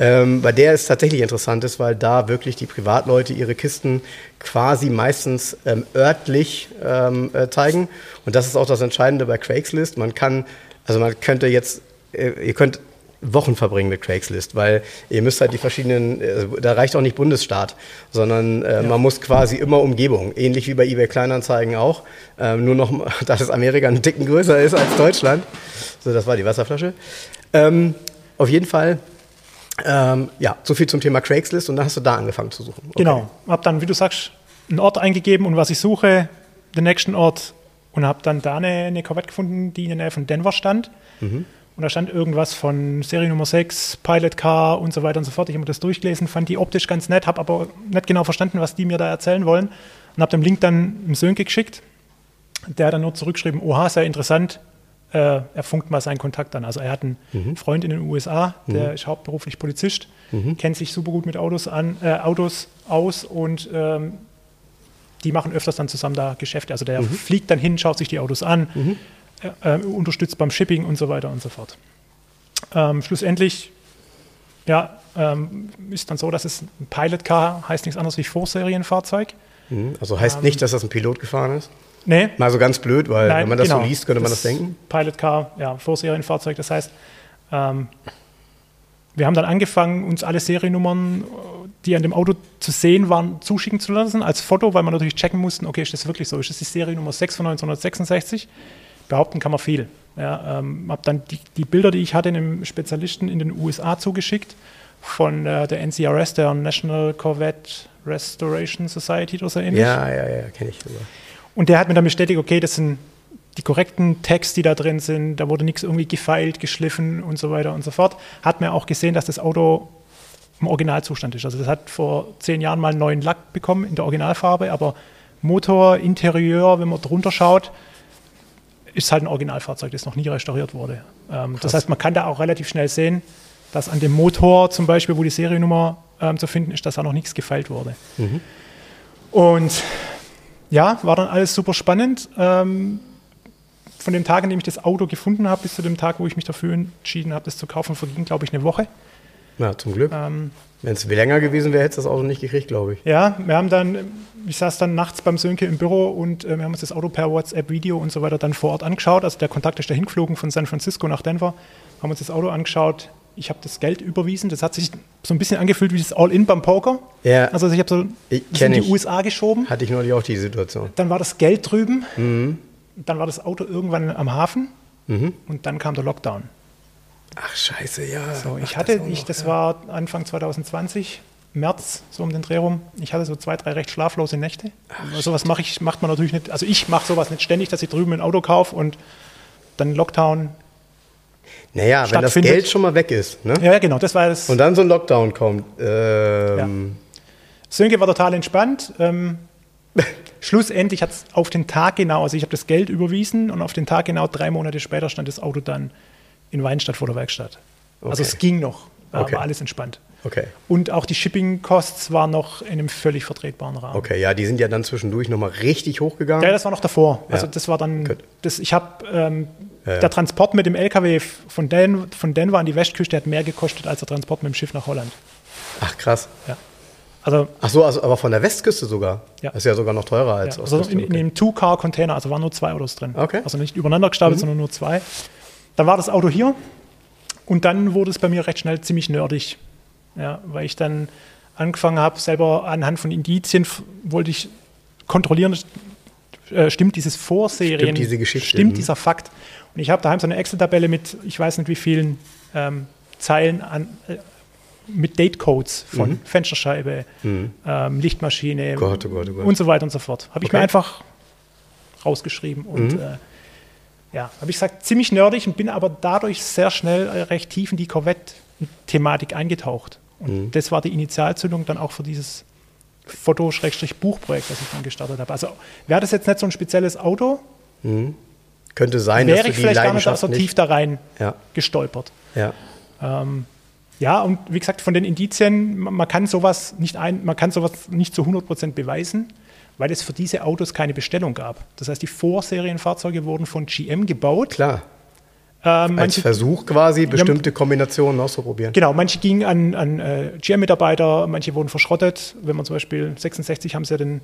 Ähm, bei der es tatsächlich interessant ist, weil da wirklich die Privatleute ihre Kisten quasi meistens ähm, örtlich ähm, äh, zeigen. Und das ist auch das Entscheidende bei Craigslist. Man kann, also man könnte jetzt, äh, ihr könnt Wochen verbringen mit Craigslist, weil ihr müsst halt die verschiedenen, äh, da reicht auch nicht Bundesstaat, sondern äh, man muss quasi immer Umgebung, ähnlich wie bei eBay Kleinanzeigen auch, ähm, nur noch, dass es Amerika einen Ticken größer ist als Deutschland. So, das war die Wasserflasche. Ähm, auf jeden Fall Ähm, ja, so viel zum Thema Craigslist und dann hast du da angefangen zu suchen. Okay. Genau, habe dann, wie du sagst, einen Ort eingegeben und was ich suche, den nächsten Ort und habe dann da eine, eine Corvette gefunden, die in der Nähe von Denver stand. Mhm. Und da stand irgendwas von Serie Nummer 6, Pilot Car und so weiter und so fort. Ich habe mir das durchgelesen, fand die optisch ganz nett, habe aber nicht genau verstanden, was die mir da erzählen wollen. Und habe den Link dann im Sönke geschickt. Der hat dann nur zurückgeschrieben, oha, sehr interessant. Äh, er funkt mal seinen Kontakt an. Also er hat einen mhm. Freund in den USA, der mhm. ist hauptberuflich Polizist, mhm. kennt sich super gut mit Autos, an, äh, Autos aus und ähm, die machen öfters dann zusammen da Geschäfte. Also der mhm. fliegt dann hin, schaut sich die Autos an, mhm. Äh, äh, unterstützt beim Shipping und so weiter und so fort. Ähm, schlussendlich ja, ähm, ist dann so, dass es ein Pilot Car heißt nichts anderes wie Vorserienfahrzeug. Mhm. Also heißt ähm, nicht, dass das ein Pilot gefahren ist? Nee. Mal so ganz blöd, weil Nein, wenn man das genau. so liest, könnte man das, das denken. Pilot Car, ja, Vorserienfahrzeug. Das heißt, ähm, wir haben dann angefangen, uns alle Seriennummern die an dem Auto zu sehen waren, zuschicken zu lassen als Foto, weil man natürlich checken mussten, okay, ist das wirklich so? Ist das die Serie Nummer 6 von 1966? Behaupten kann man viel. Ja, ähm, habe dann die, die, Bilder, die ich hatte, einem Spezialisten in den USA zugeschickt von äh, der NCRS, der National Corvette Restoration Society oder so ähnlich. Ja, ja, ja, kenne ich sogar. Und der hat mir dann bestätigt, okay, das sind die korrekten Texte, die da drin sind, da wurde nichts irgendwie gefeilt, geschliffen und so weiter und so fort. Hat mir auch gesehen, dass das Auto im Originalzustand ist. Also das hat vor zehn Jahren mal einen neuen Lack bekommen in der Originalfarbe, aber Motor, Interieur, wenn man drunter schaut, ist halt ein Originalfahrzeug, das noch nie restauriert wurde. Ähm, das heißt, man kann da auch relativ schnell sehen, dass an dem Motor zum Beispiel, wo die Seriennummer ähm, zu finden ist, dass da noch nichts gefeilt wurde. Mhm. Und ja, war dann alles super spannend. Ähm, von dem Tag, an dem ich das Auto gefunden habe, bis zu dem Tag, wo ich mich dafür entschieden habe, das zu kaufen, verging, glaube ich, eine Woche. Ja, zum Glück. Ähm, Wenn es länger gewesen wäre, hättest du das Auto nicht gekriegt, glaube ich. Ja, wir haben dann, ich saß dann nachts beim Sönke im Büro und äh, wir haben uns das Auto per WhatsApp-Video und so weiter dann vor Ort angeschaut. Also der Kontakt ist dahin geflogen von San Francisco nach Denver, haben uns das Auto angeschaut. Ich habe das Geld überwiesen. Das hat sich so ein bisschen angefühlt wie das All-In beim Poker. Ja. Also ich habe so ich, in die ich. USA geschoben. Hatte ich neulich auch die Situation. Dann war das Geld drüben. Mhm. Dann war das Auto irgendwann am Hafen. Mhm. Und dann kam der Lockdown. Ach scheiße, ja. So, ich Ach, hatte, das, ich, das war Anfang 2020, März, so um den Dreh rum. Ich hatte so zwei, drei recht schlaflose Nächte. Ach, sowas mache ich, macht man natürlich nicht. Also ich mache sowas nicht ständig, dass ich drüben ein Auto kaufe und dann Lockdown. Naja, wenn das Geld schon mal weg ist. Ne? Ja, genau, das war das. Und dann so ein Lockdown kommt. Ähm. Ja. Sönke war total entspannt. Ähm, schlussendlich hat es auf den Tag genau, also ich habe das Geld überwiesen und auf den Tag genau drei Monate später stand das Auto dann in Weinstadt vor der Werkstatt. Okay. Also es ging noch, okay. war alles entspannt. Okay. Und auch die Shipping-Costs waren noch in einem völlig vertretbaren Rahmen. Okay, ja, die sind ja dann zwischendurch nochmal richtig hochgegangen. Ja, das war noch davor. Ja. Also das war dann, das, ich habe, ähm, ja, der Transport mit dem LKW von, Den, von Denver an die Westküste hat mehr gekostet als der Transport mit dem Schiff nach Holland. Ach krass. Ja. Also, Ach so, also, aber von der Westküste sogar? Ja. Das ist ja sogar noch teurer als ja, Also in, in dem Two-Car-Container, also waren nur zwei Autos drin. Okay. Also nicht übereinander gestapelt, mhm. sondern nur zwei. Dann war das Auto hier und dann wurde es bei mir recht schnell ziemlich nerdig, ja, weil ich dann angefangen habe, selber anhand von Indizien wollte ich kontrollieren, äh, stimmt dieses Vorserien, stimmt, diese Geschichte. stimmt mhm. dieser Fakt. Und ich habe daheim so eine Excel-Tabelle mit, ich weiß nicht wie vielen ähm, Zeilen an, äh, mit Datecodes von mhm. Fensterscheibe, mhm. Ähm, Lichtmaschine Gott, oh Gott, oh Gott. und so weiter und so fort. Habe ich okay. mir einfach rausgeschrieben und mhm. äh, ja, habe ich gesagt, ziemlich nerdig und bin aber dadurch sehr schnell äh, recht tief in die Corvette-Thematik eingetaucht. Und mhm. das war die Initialzündung dann auch für dieses Foto-Buchprojekt, das ich dann gestartet habe. Also wäre das jetzt nicht so ein spezielles Auto, mhm. könnte sein, wäre dass ich vielleicht gar nicht so tief da rein ja. gestolpert. Ja. Ähm, ja, und wie gesagt, von den Indizien, man kann sowas nicht ein, man kann sowas nicht zu 100 Prozent beweisen weil es für diese Autos keine Bestellung gab. Das heißt, die Vorserienfahrzeuge wurden von GM gebaut. Klar. Ähm, Als Versuch quasi, bestimmte ja, Kombinationen auszuprobieren. Genau, manche gingen an, an äh, GM-Mitarbeiter, manche wurden verschrottet. Wenn man zum Beispiel 66 haben sie ja den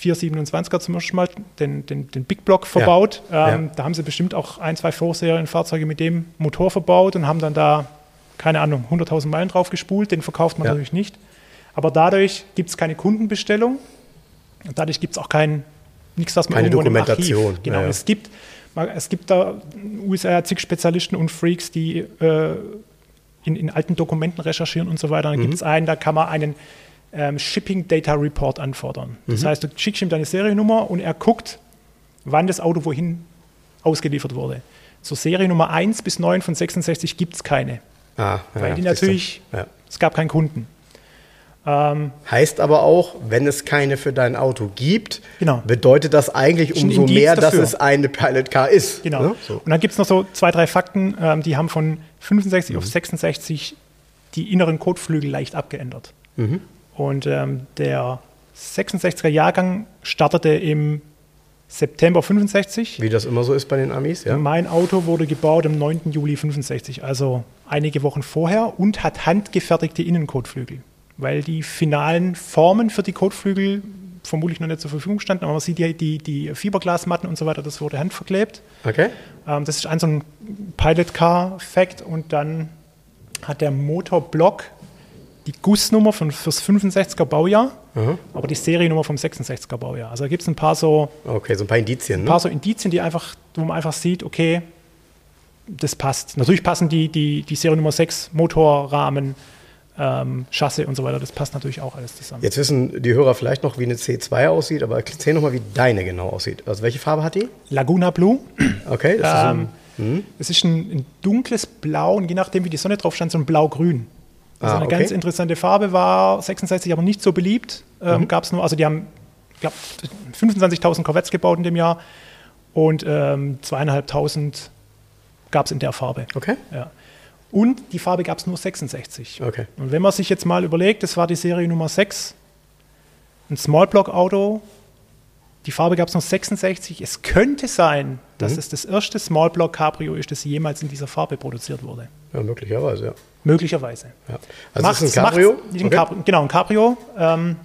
427er zum Beispiel mal, den, den, den Big Block verbaut. Ja, ähm, ja. Da haben sie bestimmt auch ein, zwei Vorserienfahrzeuge mit dem Motor verbaut und haben dann da, keine Ahnung, 100.000 Meilen drauf gespult. Den verkauft man natürlich nicht. Aber dadurch gibt es keine Kundenbestellung. Und dadurch gibt es auch kein, nichts, was man Keine Dokumentation. Genau, ja, ja. es gibt es gibt da USA zig Spezialisten und Freaks, die äh, in, in alten Dokumenten recherchieren und so weiter. Dann gibt es einen, da kann man einen ähm, Shipping Data Report anfordern. Das heißt, du schickst ihm deine Seriennummer und er guckt, wann das Auto wohin ausgeliefert wurde. Zur Seriennummer 1 bis 9 von 66 gibt es keine, Ah, ja, weil die natürlich, Ja. es gab keinen Kunden. Heißt aber auch, wenn es keine für dein Auto gibt, Genau. bedeutet das eigentlich umso Indiz mehr, dass dafür. es eine Pilot Car ist. Genau. Ne? So. Und dann gibt es noch so zwei, drei Fakten, ähm, die haben von 65 Mhm. auf 66 die inneren Kotflügel leicht abgeändert. Mhm. Und ähm, der 66er Jahrgang startete im September 65. Wie das immer so ist bei den Amis, ja. Mein Auto wurde gebaut am 9. Juli 65, also einige Wochen vorher und hat handgefertigte Innenkotflügel, weil die finalen Formen für die Kotflügel vermutlich noch nicht zur Verfügung standen, aber man sieht die, die, die Fiberglasmatten und so weiter, das wurde handverklebt. Okay. Ähm, das ist ein so ein Pilot Car Fact und dann hat der Motorblock die Gussnummer von, fürs 65er Baujahr, aber die Seriennummer vom 66er Baujahr. Also da gibt es ein paar so Okay, so ein paar Indizien. ein Ne? paar so Indizien, die einfach, wo man einfach sieht, okay, das passt. Natürlich passen die, die, die Seriennummer 6, Motorrahmen, ähm, Chassis und so weiter, das passt natürlich auch alles zusammen. Jetzt wissen die Hörer vielleicht noch, wie eine C2 aussieht, aber erzähl nochmal, wie deine genau aussieht. Also welche Farbe hat die? Laguna Blue, Okay, das ist so ein, ähm, es ist ein, ein dunkles Blau und je nachdem, wie die Sonne drauf stand, so ein Blau-Grün. Also Ah, eine okay. ganz interessante Farbe, war 66 aber nicht so beliebt. Ähm, Mhm. Gab es nur, also die haben, ich glaube, 25.000 Corvettes gebaut in dem Jahr und ähm, zweieinhalbtausend gab es in der Farbe. okay. Ja. Und die Farbe gab es nur 66. Okay. Und wenn man sich jetzt mal überlegt, das war die Serie Nummer 6, ein Smallblock-Auto, die Farbe gab es nur 66. Es könnte sein, dass Mhm. es das erste Smallblock-Cabrio ist, das jemals in dieser Farbe produziert wurde. Ja, möglicherweise, ja. Möglicherweise. ja. Also das ist ein Macht's- Cabrio. macht's- ein Okay. Cabrio genau, ein Cabrio. Ähm,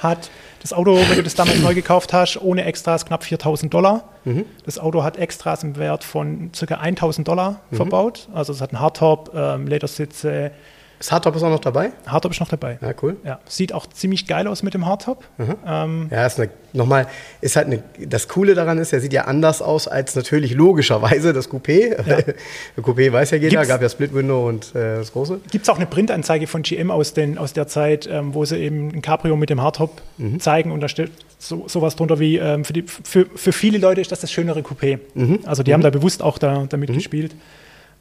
hat das Auto, wenn du das damals neu gekauft hast, ohne Extras knapp 4000 Dollar. Mhm. Das Auto hat Extras im Wert von ca. 1000 Dollar Mhm. verbaut. Also es hat einen Hardtop, ähm, Ledersitze. Das Hardtop ist auch noch dabei? Hardtop ist noch dabei. Ja, cool. Ja, sieht auch ziemlich geil aus mit dem Hardtop. Ähm, Ja, ist eine, nochmal, ist halt eine, das Coole daran ist, er sieht ja anders aus als natürlich logischerweise das Coupé. Coupé weiß ja jeder, Gibt's- gab ja Split Window und äh, das große. Gibt es auch eine Printanzeige von GM aus, den, aus der Zeit, ähm, wo sie eben ein Cabrio mit dem Hardtop Mhm. zeigen und da steht so, sowas drunter wie, ähm, für, die, für, für viele Leute ist das das schönere Coupé. Mhm. Also die haben da bewusst auch da, damit gespielt.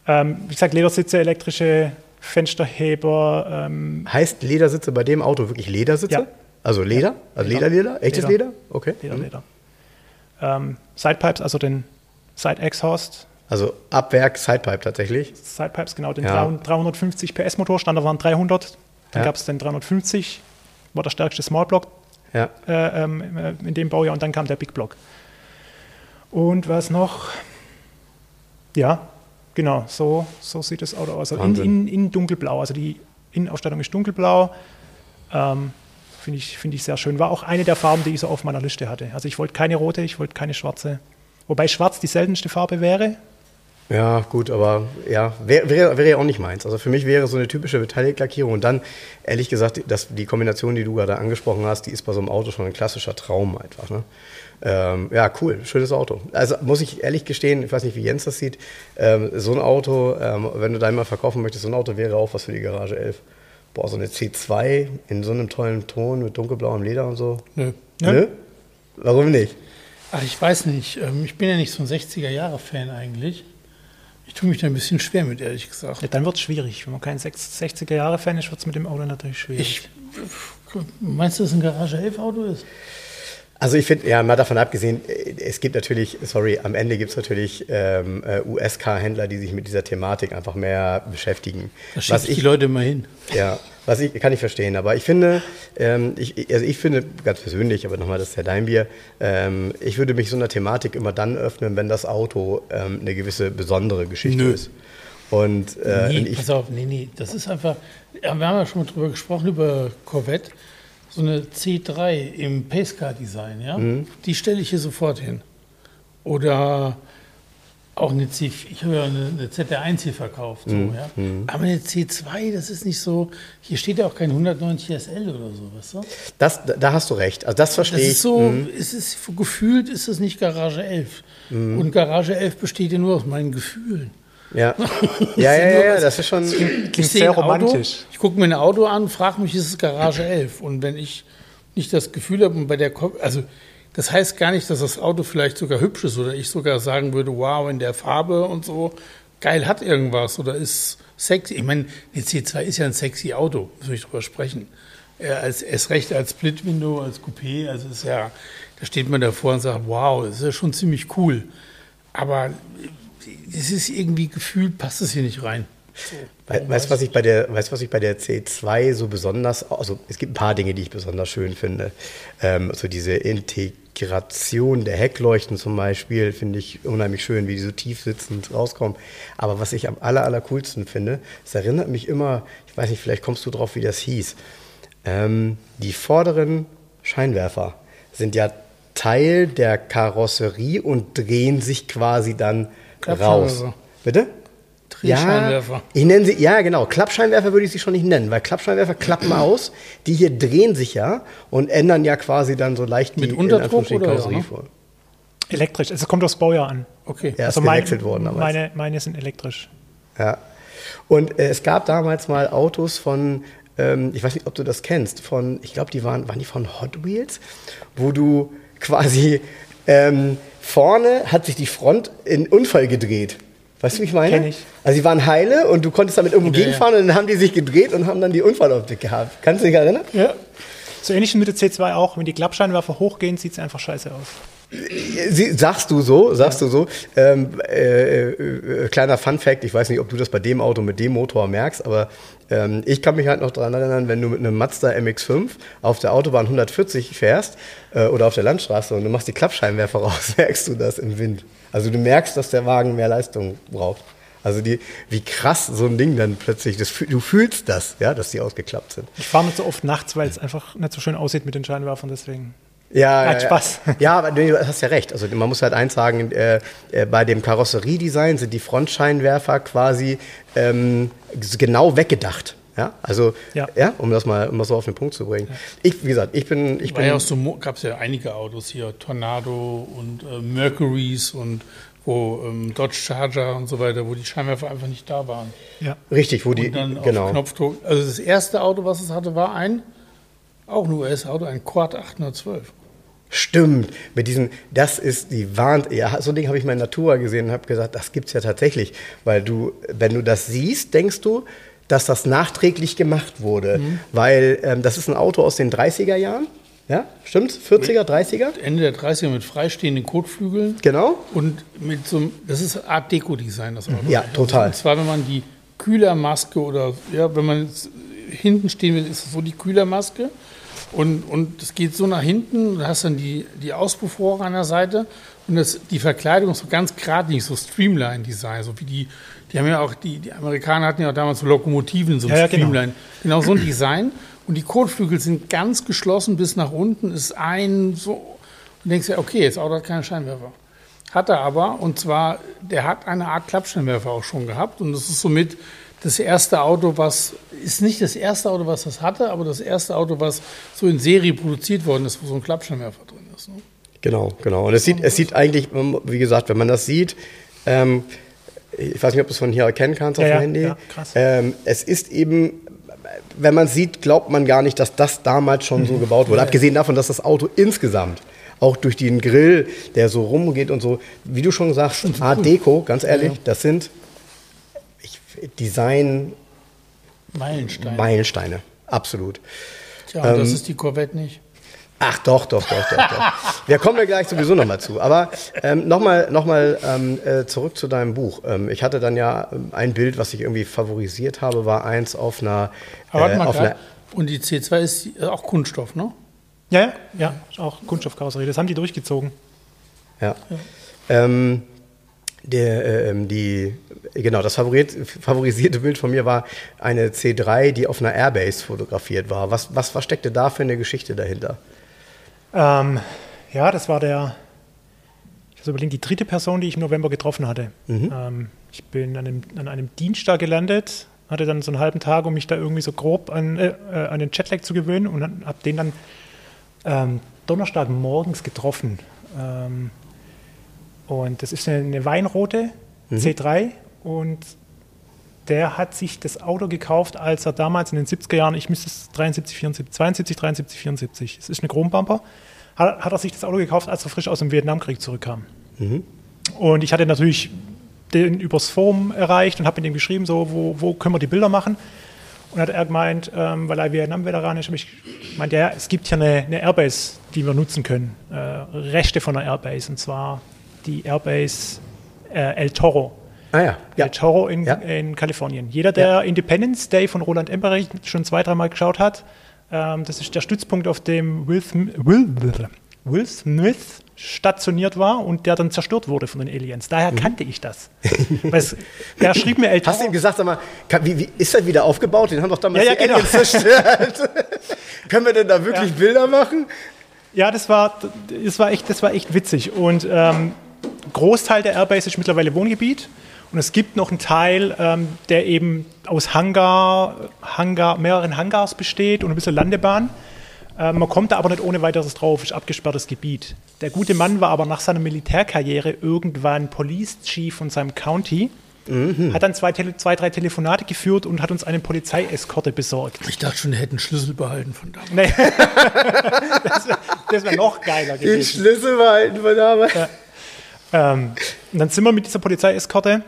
Ähm, wie gesagt, Ledersitze, elektrische Fensterheber, ähm, Heißt Ledersitze bei dem Auto wirklich Ledersitze? Ja. Also Leder? Also Leder. Leder, Leder? Echtes Leder. Leder? Okay. Leder, Mhm. Leder. Ähm, Sidepipes, also den Side Exhaust, Also Abwerk, Sidepipe tatsächlich. Sidepipes, genau, den Ja. 300 350 PS Motor, Standard waren 300, dann Ja. gab es den 350, war der stärkste Smallblock Ja. äh, ähm, äh, in dem Baujahr und dann kam der Big Block. Und was noch? Ja, genau, so, so sieht das Auto aus. Also in, in, in dunkelblau, also die Innenausstattung ist dunkelblau. Ähm, Finde ich, find ich sehr schön. War auch eine der Farben, die ich so auf meiner Liste hatte. Also ich wollte keine rote, ich wollte keine schwarze. Wobei schwarz die seltenste Farbe wäre. Ja, gut, aber ja, wäre wär, wär ja auch nicht meins. Also für mich wäre so eine typische Metallic-Lackierung und dann, ehrlich gesagt, das, die Kombination, die du gerade angesprochen hast, die ist bei so einem Auto schon ein klassischer Traum einfach. Ne? Ähm, ja, cool, schönes Auto. Also muss ich ehrlich gestehen, ich weiß nicht, wie Jens das sieht, ähm, so ein Auto, ähm, wenn du dein mal verkaufen möchtest, so ein Auto wäre auch was für die Garage 11. Boah, so eine C2 in so einem tollen Ton mit dunkelblauem Leder und so. Nö. Nö? Warum nicht? Ach, ich weiß nicht. Ähm, Ich bin ja nicht so ein 60er-Jahre-Fan eigentlich. Ich tue mich da ein bisschen schwer mit, ehrlich gesagt. Ja, dann wird es schwierig. Wenn man kein 60er-Jahre-Fan ist, wird es mit dem Auto natürlich schwierig. Ich, meinst du, dass ein Garage 11-Auto ist? Also ich finde, ja, mal davon abgesehen, äh, es gibt natürlich, sorry, am Ende gibt es natürlich ähm, äh, US-Car-Händler, die sich mit dieser Thematik einfach mehr beschäftigen. Da schicke ich die Leute mal hin. Ja, was ich kann ich verstehen, aber ich finde, ähm, ich, also ich finde ganz persönlich, aber nochmal, das ist ja dein Bier, ähm, ich würde mich so einer Thematik immer dann öffnen, wenn das Auto ähm, eine gewisse besondere Geschichte Nö. ist. Und, äh, Nee, und ich, pass auf, nee, nee, das ist einfach, wir haben ja schon mal drüber gesprochen, über Corvette, so eine C3 im Pacecar-Design, ja, Mhm. die stelle ich hier sofort hin. Oder auch eine C, ich habe ja eine, eine ZR1 hier verkauft, so, Mhm. ja. Aber eine C2, das ist nicht so, hier steht ja auch kein 190 SL oder so, weißt du? das, da hast du recht, also das Das verstehe ich. ist so, es ist gefühlt ist es nicht Garage 11. Mhm. Und Garage 11 besteht ja nur aus meinen Gefühlen. Ja, ja, ja, ja, ja, das ist schon. Klingt sehr ein Auto, romantisch. ich gucke mir ein Auto an, frage mich, ist es Garage 11? Und wenn ich nicht das Gefühl habe, und bei der, Ko- also das heißt gar nicht, dass das Auto vielleicht sogar hübsch ist oder ich sogar sagen würde, wow, in der Farbe und so, geil hat irgendwas oder ist sexy. Ich meine, eine C2 ist ja ein sexy Auto, müssen wir nicht drüber sprechen. Äh, als, erst recht als Split-Window, als Coupé, also ist ja, da steht man davor und sagt, wow, das ist ja schon ziemlich cool. Aber es ist irgendwie gefühlt, passt es hier nicht rein. We- Weißt du, was ich bei der, weißt, was ich bei der C2 so besonders, also es gibt ein paar Dinge, die ich besonders schön finde. Ähm, so diese Integration der Heckleuchten zum Beispiel finde ich unheimlich schön, wie die so tief sitzend rauskommen. Aber was ich am aller, aller coolsten finde, es erinnert mich immer, ich weiß nicht, vielleicht kommst du drauf, wie das hieß. Ähm, die vorderen Scheinwerfer sind ja Teil der Karosserie und drehen sich quasi dann raus. Bitte? Drehscheinwerfer. Ja, ich nenne sie, ja genau, Klappscheinwerfer würde ich sie schon nicht nennen, weil Klappscheinwerfer klappen aus, die hier drehen sich ja und ändern ja quasi dann so leicht die Mit in Unterdruck oder? Karosserie Ja, vor. Elektrisch. Also es kommt aufs Baujahr an. Okay. Ja, ist also mein- gewechselt worden damals. Meine, meine sind elektrisch. Ja. Und äh, es gab damals mal Autos von, ähm, ich weiß nicht, ob du das kennst, von, ich glaube, die waren, waren die von Hot Wheels, wo du quasi ähm, vorne hat sich die Front in Unfall gedreht. Weißt du, wie ich meine? Kenn ich. Also die waren heile und du konntest damit irgendwo Ja, ja. gegenfahren und dann haben die sich gedreht und haben dann die Unfalloptik gehabt. Kannst du dich erinnern? Ja. So ähnlich mit der C2 auch. Wenn die Klappscheinwerfer hochgehen, sieht es einfach scheiße aus. Sagst du so, sagst du so. Ähm, äh, äh, kleiner Fun Fact, ich weiß nicht, ob du das bei dem Auto mit dem Motor merkst, aber ähm, ich kann mich halt noch daran erinnern, wenn du mit einem Mazda MX-5 auf der Autobahn 140 fährst äh, oder auf der Landstraße und du machst die Klappscheinwerfer raus, merkst du das im Wind. Also du merkst, dass der Wagen mehr Leistung braucht. Also die, wie krass so ein Ding dann plötzlich, das, du fühlst das, ja, dass die ausgeklappt sind. Ich fahre nicht so oft nachts, weil es einfach nicht so schön aussieht mit den Scheinwerfern, deswegen. Ja, Hat ja, Spaß. Ja, aber du hast ja recht. Also man muss halt eins sagen, äh, äh, bei dem Karosseriedesign sind die Frontscheinwerfer quasi ähm, genau weggedacht. Ja, also ja. Ja. um das mal um das so auf den Punkt zu bringen. Ich, wie gesagt, ich bin, ich War bin ja auch so, gab es ja einige Autos hier, Tornado und äh, Mercuries und wo ähm, Dodge Charger und so weiter, wo die Scheinwerfer einfach nicht da waren. Ja. richtig, wo die Und dann auf genau. Knopfdruck. Also das erste Auto, was es hatte, war ein, auch ein US-Auto, ein Quad 812. Stimmt, mit diesen, das ist die Wahn, ja, so ein Ding habe ich mal in Natura gesehen und habe gesagt, das gibt's ja tatsächlich, weil du, wenn du das siehst, denkst du, dass das nachträglich gemacht wurde, weil ähm, das ist ein Auto aus den 30er Jahren, ja, stimmt, 40er, 30er, Ende der 30er mit freistehenden Kotflügeln. genau, Und mit so einem, das ist Art Deco-Design, das Auto. Ja, total. Und zwar, wenn man die Kühlermaske oder, ja, wenn man hinten stehen will, ist es so die Kühlermaske. Und, und das geht so nach hinten, du hast dann die, die Auspuffrohre an der Seite und das, die Verkleidung ist so ganz geradlinig, so Streamline-Design, so wie die, die haben ja auch, die, die Amerikaner hatten ja auch damals so Lokomotiven, so ein Ja, ja, genau. Streamline. Genau. so ein Design. Und die Kotflügel sind ganz geschlossen bis nach unten, ist ein so. Und denkst ja, okay, das Auto hat keine Scheinwerfer. Hat er aber, und zwar, der hat eine Art Klappscheinwerfer auch schon gehabt. Und das ist somit das erste Auto, was, ist nicht das erste Auto, was das hatte, aber das erste Auto, was so in Serie produziert worden ist, wo so ein Klappscheinwerfer drin ist. Ne? genau, genau. Und es sieht, es sieht eigentlich, wie gesagt, wenn man das sieht, ähm, ich weiß nicht, ob du es von hier erkennen kannst auf Ja, dem Handy. ja, krass. Ähm, es ist eben, wenn man sieht, glaubt man gar nicht, dass das damals schon so gebaut wurde. Abgesehen davon, dass das Auto insgesamt auch durch den Grill, der so rumgeht und so, wie du schon sagst, Art Deco, ganz ehrlich, das sind Design Meilenstein. Meilensteine, absolut. Tja, und das Ähm, ist die Corvette nicht. Ach doch, doch, doch, doch, doch. Wir kommen ja gleich sowieso nochmal zu. Aber ähm, nochmal noch mal, ähm, äh, zurück zu deinem Buch. Ähm, ich hatte dann ja ähm, ein Bild, was ich irgendwie favorisiert habe, war eins auf einer. Aber warte mal, auf grad. einer und die C2 ist äh, auch Kunststoff, ne? Ja, ja, ja, auch Kunststoffkarosserie. Das haben die durchgezogen. ja. Ähm, der, äh, ähm, die, genau, das favorisierte Bild von mir war eine C3, die auf einer Airbase fotografiert war. Was, was, was steckte da für eine Geschichte dahinter? Ähm, ja, das war der, ich muss überlegen, die dritte Person, die ich im November getroffen hatte. Ähm, ich bin an einem, an einem Dienstag gelandet, hatte dann so einen halben Tag, um mich da irgendwie so grob an, äh, äh, an den Jetlag zu gewöhnen und habe den dann ähm, Donnerstag morgens getroffen. Ähm, und das ist eine, eine Weinrote C3 und der hat sich das Auto gekauft, als er damals in den 70er Jahren, ich müsste es 73, 74, 72, 73, 74, es ist eine Chrombumper, hat, hat er sich das Auto gekauft, als er frisch aus dem Vietnamkrieg zurückkam. Mhm. Und ich hatte natürlich den übers Forum erreicht und habe mit ihm geschrieben, so, wo, wo können wir die Bilder machen? Und hat er gemeint, ähm, weil er Vietnam-Veteran ist, habe ich gemeint, ja, es gibt hier eine, eine Airbase, die wir nutzen können. Äh, Rechte von einer Airbase, und zwar die Airbase äh, El Toro. Ah ja. El Toro in, ja. in Kalifornien. Jeder, der ja. Independence Day von Roland Emmerich schon zwei, dreimal geschaut hat, ähm, das ist der Stützpunkt, auf dem Will, Will, Will Smith stationiert war und der dann zerstört wurde von den Aliens. Daher mhm. kannte ich das. es, der schrieb mir älter. Hast du ihm gesagt, sag mal, kann, wie, wie, ist er wieder aufgebaut? Den haben doch damals ja, ja, die genau. Aliens zerstört. Können wir denn da wirklich ja. Bilder machen? Ja, das war, das war, echt, das war echt witzig. Und ähm, Großteil der Airbase ist mittlerweile Wohngebiet. Und es gibt noch einen Teil, ähm, der eben aus Hangar, Hangar, mehreren Hangars besteht und ein bisschen Landebahn. Ähm, man kommt da aber nicht ohne weiteres drauf, ist abgesperrtes Gebiet. Der gute Mann war aber nach seiner Militärkarriere irgendwann Police Chief von seinem County. Mhm. Hat dann zwei, zwei, drei Telefonate geführt und hat uns eine Polizeieskorte besorgt. Ich dachte schon, er hätte einen Schlüssel behalten von damals. Nee. das wäre wär noch geiler gewesen. Den Schlüssel behalten von damals. Ja. Ähm, und dann sind wir mit dieser Polizeieskorte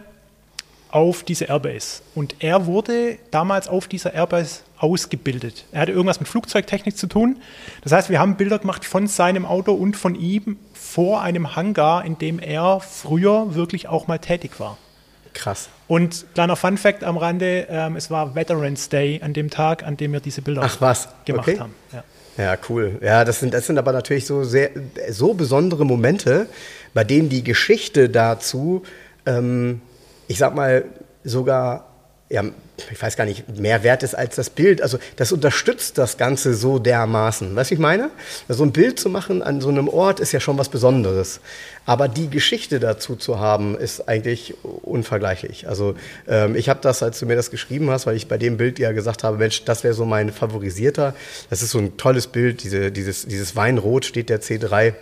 auf diese Airbase. Und er wurde damals auf dieser Airbase ausgebildet. Er hatte irgendwas mit Flugzeugtechnik zu tun. Das heißt, wir haben Bilder gemacht von seinem Auto und von ihm vor einem Hangar, in dem er früher wirklich auch mal tätig war. Krass. Und kleiner Fun Fact am Rande: ähm, Es war Veterans Day an dem Tag, an dem wir diese Bilder Ach, was? gemacht okay. haben. Ja. ja. cool. Ja, das sind, das sind aber natürlich so sehr so besondere Momente, bei denen die Geschichte dazu ähm, ich sag mal, sogar, ja, ich weiß gar nicht, mehr wert ist als das Bild. Also das unterstützt das Ganze so dermaßen. Weißt du, ich meine? So ein Bild zu machen an so einem Ort ist ja schon was Besonderes. Aber die Geschichte dazu zu haben, ist eigentlich unvergleichlich. Also ähm, ich habe das, als du mir das geschrieben hast, weil ich bei dem Bild ja gesagt habe, Mensch, das wäre so mein favorisierter. Das ist so ein tolles Bild, diese, dieses, dieses Weinrot steht der C3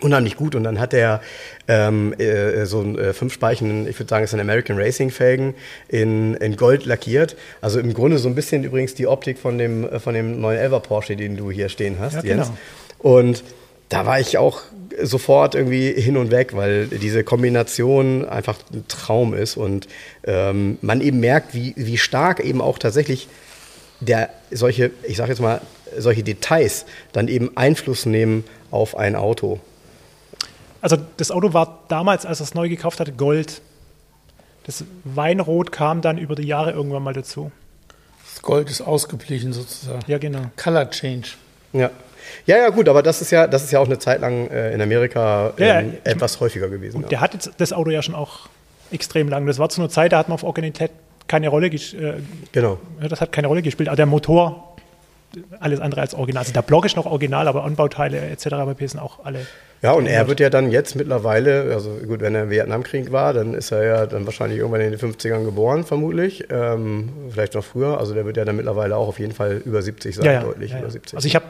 unheimlich gut. Und dann hat er ähm, äh, so einen äh, fünfspeichen, ich würde sagen, es sind American Racing Felgen in, in Gold lackiert. Also im Grunde so ein bisschen übrigens die Optik von dem, äh, von dem 911 Porsche, den du hier stehen hast, ja, Jens. Genau. Und da war ich auch sofort irgendwie hin und weg, weil diese Kombination einfach ein Traum ist und ähm, man eben merkt, wie, wie stark eben auch tatsächlich der solche, ich sage jetzt mal, solche Details dann eben Einfluss nehmen auf ein Auto also das Auto war damals, als er es neu gekauft hatte, Gold. Das Weinrot kam dann über die Jahre irgendwann mal dazu. Das Gold ist ausgeblichen sozusagen. Ja, genau. Color Change. Ja. Ja, ja, gut, aber das ist ja, das ist ja auch eine Zeit lang äh, in Amerika ähm, ja, etwas häufiger gewesen. Und ja. der hat jetzt das Auto ja schon auch extrem lang. Das war zu einer Zeit, da hat man auf Originalität keine Rolle gespielt. Äh, genau. Das hat keine Rolle gespielt. Aber der Motor, alles andere als original. Also der Block ist noch original, aber Anbauteile etc. sind auch alle ja, und er wird ja dann jetzt mittlerweile, also gut, wenn er im Vietnamkrieg war, dann ist er ja dann wahrscheinlich irgendwann in den 50ern geboren, vermutlich. Ähm, vielleicht noch früher. Also der wird ja dann mittlerweile auch auf jeden Fall über 70 sein, ja, ja, deutlich ja, über 70. Also ich habe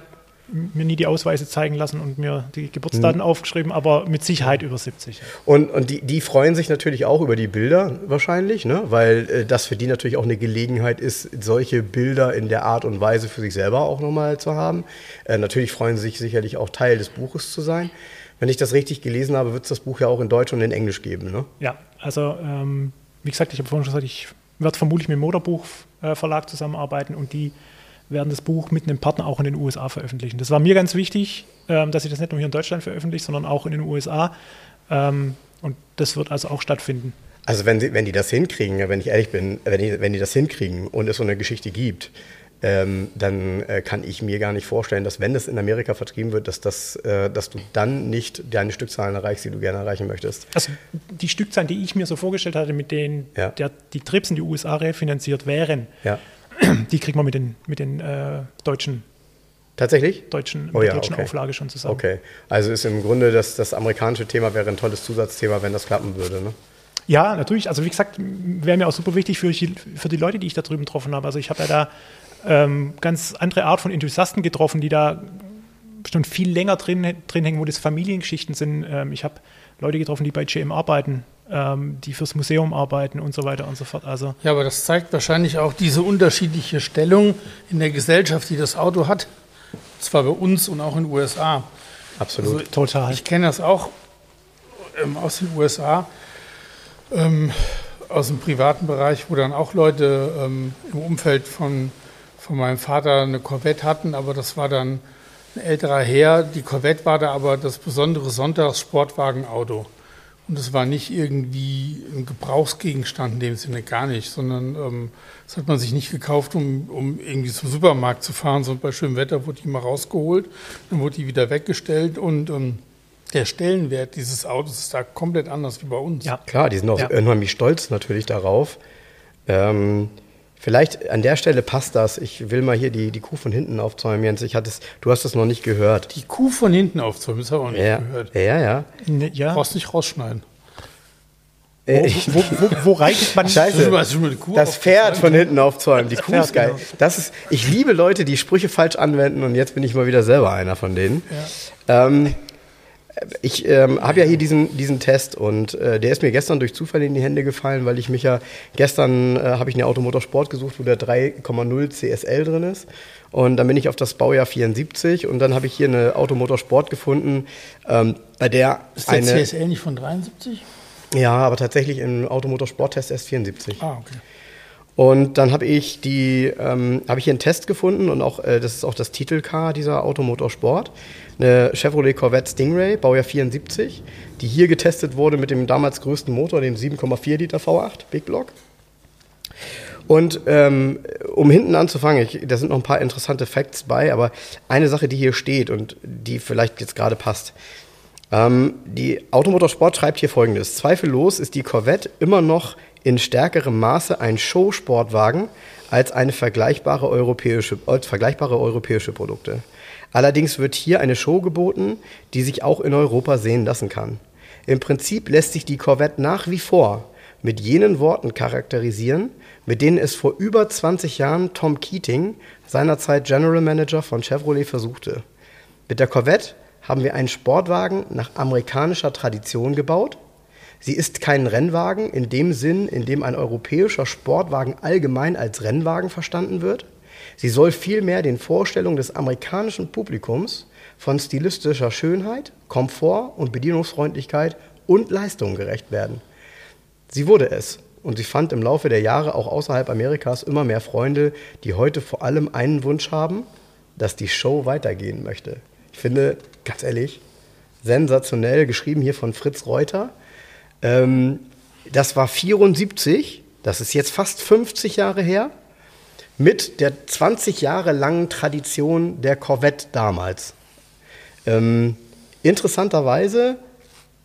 mir nie die Ausweise zeigen lassen und mir die Geburtsdaten hm. aufgeschrieben, aber mit Sicherheit über 70. Und, und die, die freuen sich natürlich auch über die Bilder wahrscheinlich, ne? weil äh, das für die natürlich auch eine Gelegenheit ist, solche Bilder in der Art und Weise für sich selber auch nochmal zu haben. Äh, natürlich freuen sie sich sicherlich auch Teil des Buches zu sein. Wenn ich das richtig gelesen habe, wird es das Buch ja auch in Deutsch und in Englisch geben, ne? Ja, also ähm, wie gesagt, ich habe vorhin schon gesagt, ich werde vermutlich mit dem Motorbuchverlag äh, zusammenarbeiten und die werden das Buch mit einem Partner auch in den USA veröffentlichen. Das war mir ganz wichtig, ähm, dass ich das nicht nur hier in Deutschland veröffentliche, sondern auch in den USA. Ähm, und das wird also auch stattfinden. Also wenn, sie, wenn die das hinkriegen, wenn ich ehrlich bin, wenn die, wenn die das hinkriegen und es so eine Geschichte gibt, ähm, dann äh, kann ich mir gar nicht vorstellen, dass wenn das in Amerika vertrieben wird, dass, das, äh, dass du dann nicht deine Stückzahlen erreichst, die du gerne erreichen möchtest. Also die Stückzahlen, die ich mir so vorgestellt hatte, mit denen ja. der, die Trips in die USA refinanziert wären, ja. die kriegt man mit den, mit den äh, deutschen Tatsächlich? Deutschen, oh, ja, deutschen okay. Auflage schon zusammen. Okay, also ist im Grunde das, das amerikanische Thema wäre ein tolles Zusatzthema, wenn das klappen würde, ne? Ja, natürlich. Also wie gesagt, wäre mir auch super wichtig für, für die Leute, die ich da drüben getroffen habe. Also ich habe ja da ähm, ganz andere Art von Enthusiasten getroffen, die da schon viel länger drin, drin hängen, wo das Familiengeschichten sind. Ähm, ich habe Leute getroffen, die bei GM arbeiten, ähm, die fürs Museum arbeiten und so weiter und so fort. Also ja, aber das zeigt wahrscheinlich auch diese unterschiedliche Stellung in der Gesellschaft, die das Auto hat. Zwar bei uns und auch in den USA. Absolut. Also, Total. Ich kenne das auch ähm, aus den USA, ähm, aus dem privaten Bereich, wo dann auch Leute ähm, im Umfeld von, von meinem Vater eine Corvette hatten, aber das war dann ein älterer Herr. Die Corvette war da aber das besondere Sonntags-Sportwagenauto. Und es war nicht irgendwie ein Gebrauchsgegenstand in dem Sinne gar nicht, sondern ähm, das hat man sich nicht gekauft, um, um irgendwie zum Supermarkt zu fahren, sondern bei schönem Wetter wurde die mal rausgeholt, dann wurde die wieder weggestellt und ähm, der Stellenwert dieses Autos ist da komplett anders wie bei uns. Ja, klar, die sind auch ja. unheimlich stolz natürlich darauf. Ähm, Vielleicht an der Stelle passt das. Ich will mal hier die, die Kuh von hinten aufzäumen, Jens. Ich hatte es, du hast es noch nicht gehört. Die Kuh von hinten aufzäumen, das habe ich auch nicht ja. gehört. Ja, ja. Ne, ja. Brauchst nicht rausschneiden. Äh, wo, wo, wo, wo, reitet man? Scheiße, das Pferd von hinten aufzäumen. Die Kuh ist geil. Genau. Das ist, ich liebe Leute, die Sprüche falsch anwenden und jetzt bin ich mal wieder selber einer von denen. Ja. Ähm, ich ähm, habe ja hier diesen, diesen Test und äh, der ist mir gestern durch Zufall in die Hände gefallen, weil ich mich ja gestern äh, habe ich eine Automotorsport gesucht, wo der 3,0 CSL drin ist. Und dann bin ich auf das Baujahr 74 und dann habe ich hier eine Automotorsport gefunden, ähm, bei der ist der eine, CSL nicht von 73? Ja, aber tatsächlich im Automotorsporttest erst 74. Ah, okay. Und dann habe ich die, ähm, habe ich hier einen Test gefunden und auch, äh, das ist auch das Titelcar dieser Automotorsport eine Chevrolet Corvette Stingray, Baujahr 74, die hier getestet wurde mit dem damals größten Motor, dem 7,4 Liter V8 Big Block. Und ähm, um hinten anzufangen, ich, da sind noch ein paar interessante Facts bei, aber eine Sache, die hier steht und die vielleicht jetzt gerade passt. Ähm, die Automotorsport schreibt hier folgendes. Zweifellos ist die Corvette immer noch in stärkerem Maße ein Show-Sportwagen als eine vergleichbare europäische, als vergleichbare europäische Produkte. Allerdings wird hier eine Show geboten, die sich auch in Europa sehen lassen kann. Im Prinzip lässt sich die Corvette nach wie vor mit jenen Worten charakterisieren, mit denen es vor über 20 Jahren Tom Keating, seinerzeit General Manager von Chevrolet, versuchte. Mit der Corvette haben wir einen Sportwagen nach amerikanischer Tradition gebaut. Sie ist kein Rennwagen in dem Sinn, in dem ein europäischer Sportwagen allgemein als Rennwagen verstanden wird. Sie soll vielmehr den Vorstellungen des amerikanischen Publikums von stilistischer Schönheit, Komfort und Bedienungsfreundlichkeit und Leistung gerecht werden. Sie wurde es und sie fand im Laufe der Jahre auch außerhalb Amerikas immer mehr Freunde, die heute vor allem einen Wunsch haben, dass die Show weitergehen möchte. Ich finde, ganz ehrlich, sensationell geschrieben hier von Fritz Reuter. Ähm, das war 74, das ist jetzt fast 50 Jahre her mit der 20 Jahre langen Tradition der Corvette damals. Ähm, interessanterweise,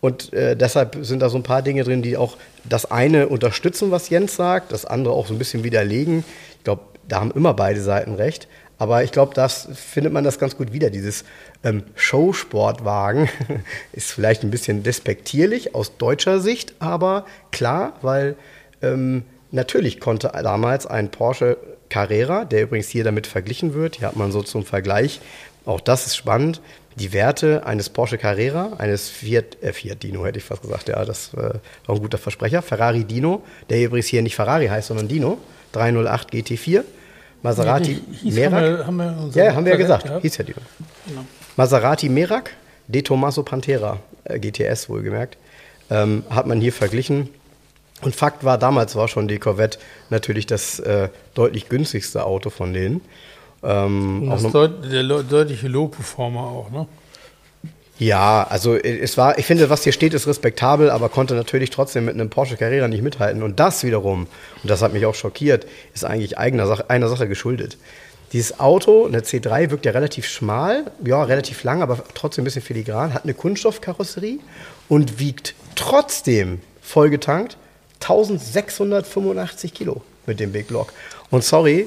und äh, deshalb sind da so ein paar Dinge drin, die auch das eine unterstützen, was Jens sagt, das andere auch so ein bisschen widerlegen. Ich glaube, da haben immer beide Seiten recht. Aber ich glaube, das findet man das ganz gut wieder. Dieses ähm, Showsportwagen ist vielleicht ein bisschen despektierlich aus deutscher Sicht, aber klar, weil ähm, natürlich konnte damals ein Porsche Carrera, der übrigens hier damit verglichen wird. Hier hat man so zum Vergleich, auch das ist spannend, die Werte eines Porsche Carrera, eines Fiat, äh, Fiat Dino hätte ich fast gesagt, ja, das äh, war ein guter Versprecher. Ferrari Dino, der übrigens hier nicht Ferrari heißt, sondern Dino, 308 GT4. Maserati ja, Merak. Haben wir, haben wir ja, haben wir ja gesagt, gehabt. hieß ja Dino. Genau. Maserati Merak, De Tomaso Pantera, äh, GTS wohlgemerkt, ähm, hat man hier verglichen. Und Fakt war, damals war schon die Corvette natürlich das äh, deutlich günstigste Auto von denen. Ähm, das deut der deutliche Low-Performer auch, ne? Ja, also äh, es war, ich finde, was hier steht, ist respektabel, aber konnte natürlich trotzdem mit einem Porsche Carrera nicht mithalten. Und das wiederum, und das hat mich auch schockiert, ist eigentlich eigener Sache, einer Sache geschuldet. Dieses Auto, eine C3, wirkt ja relativ schmal, ja, relativ lang, aber trotzdem ein bisschen filigran, hat eine Kunststoffkarosserie und wiegt trotzdem vollgetankt 1685 Kilo mit dem Big Block. Und sorry,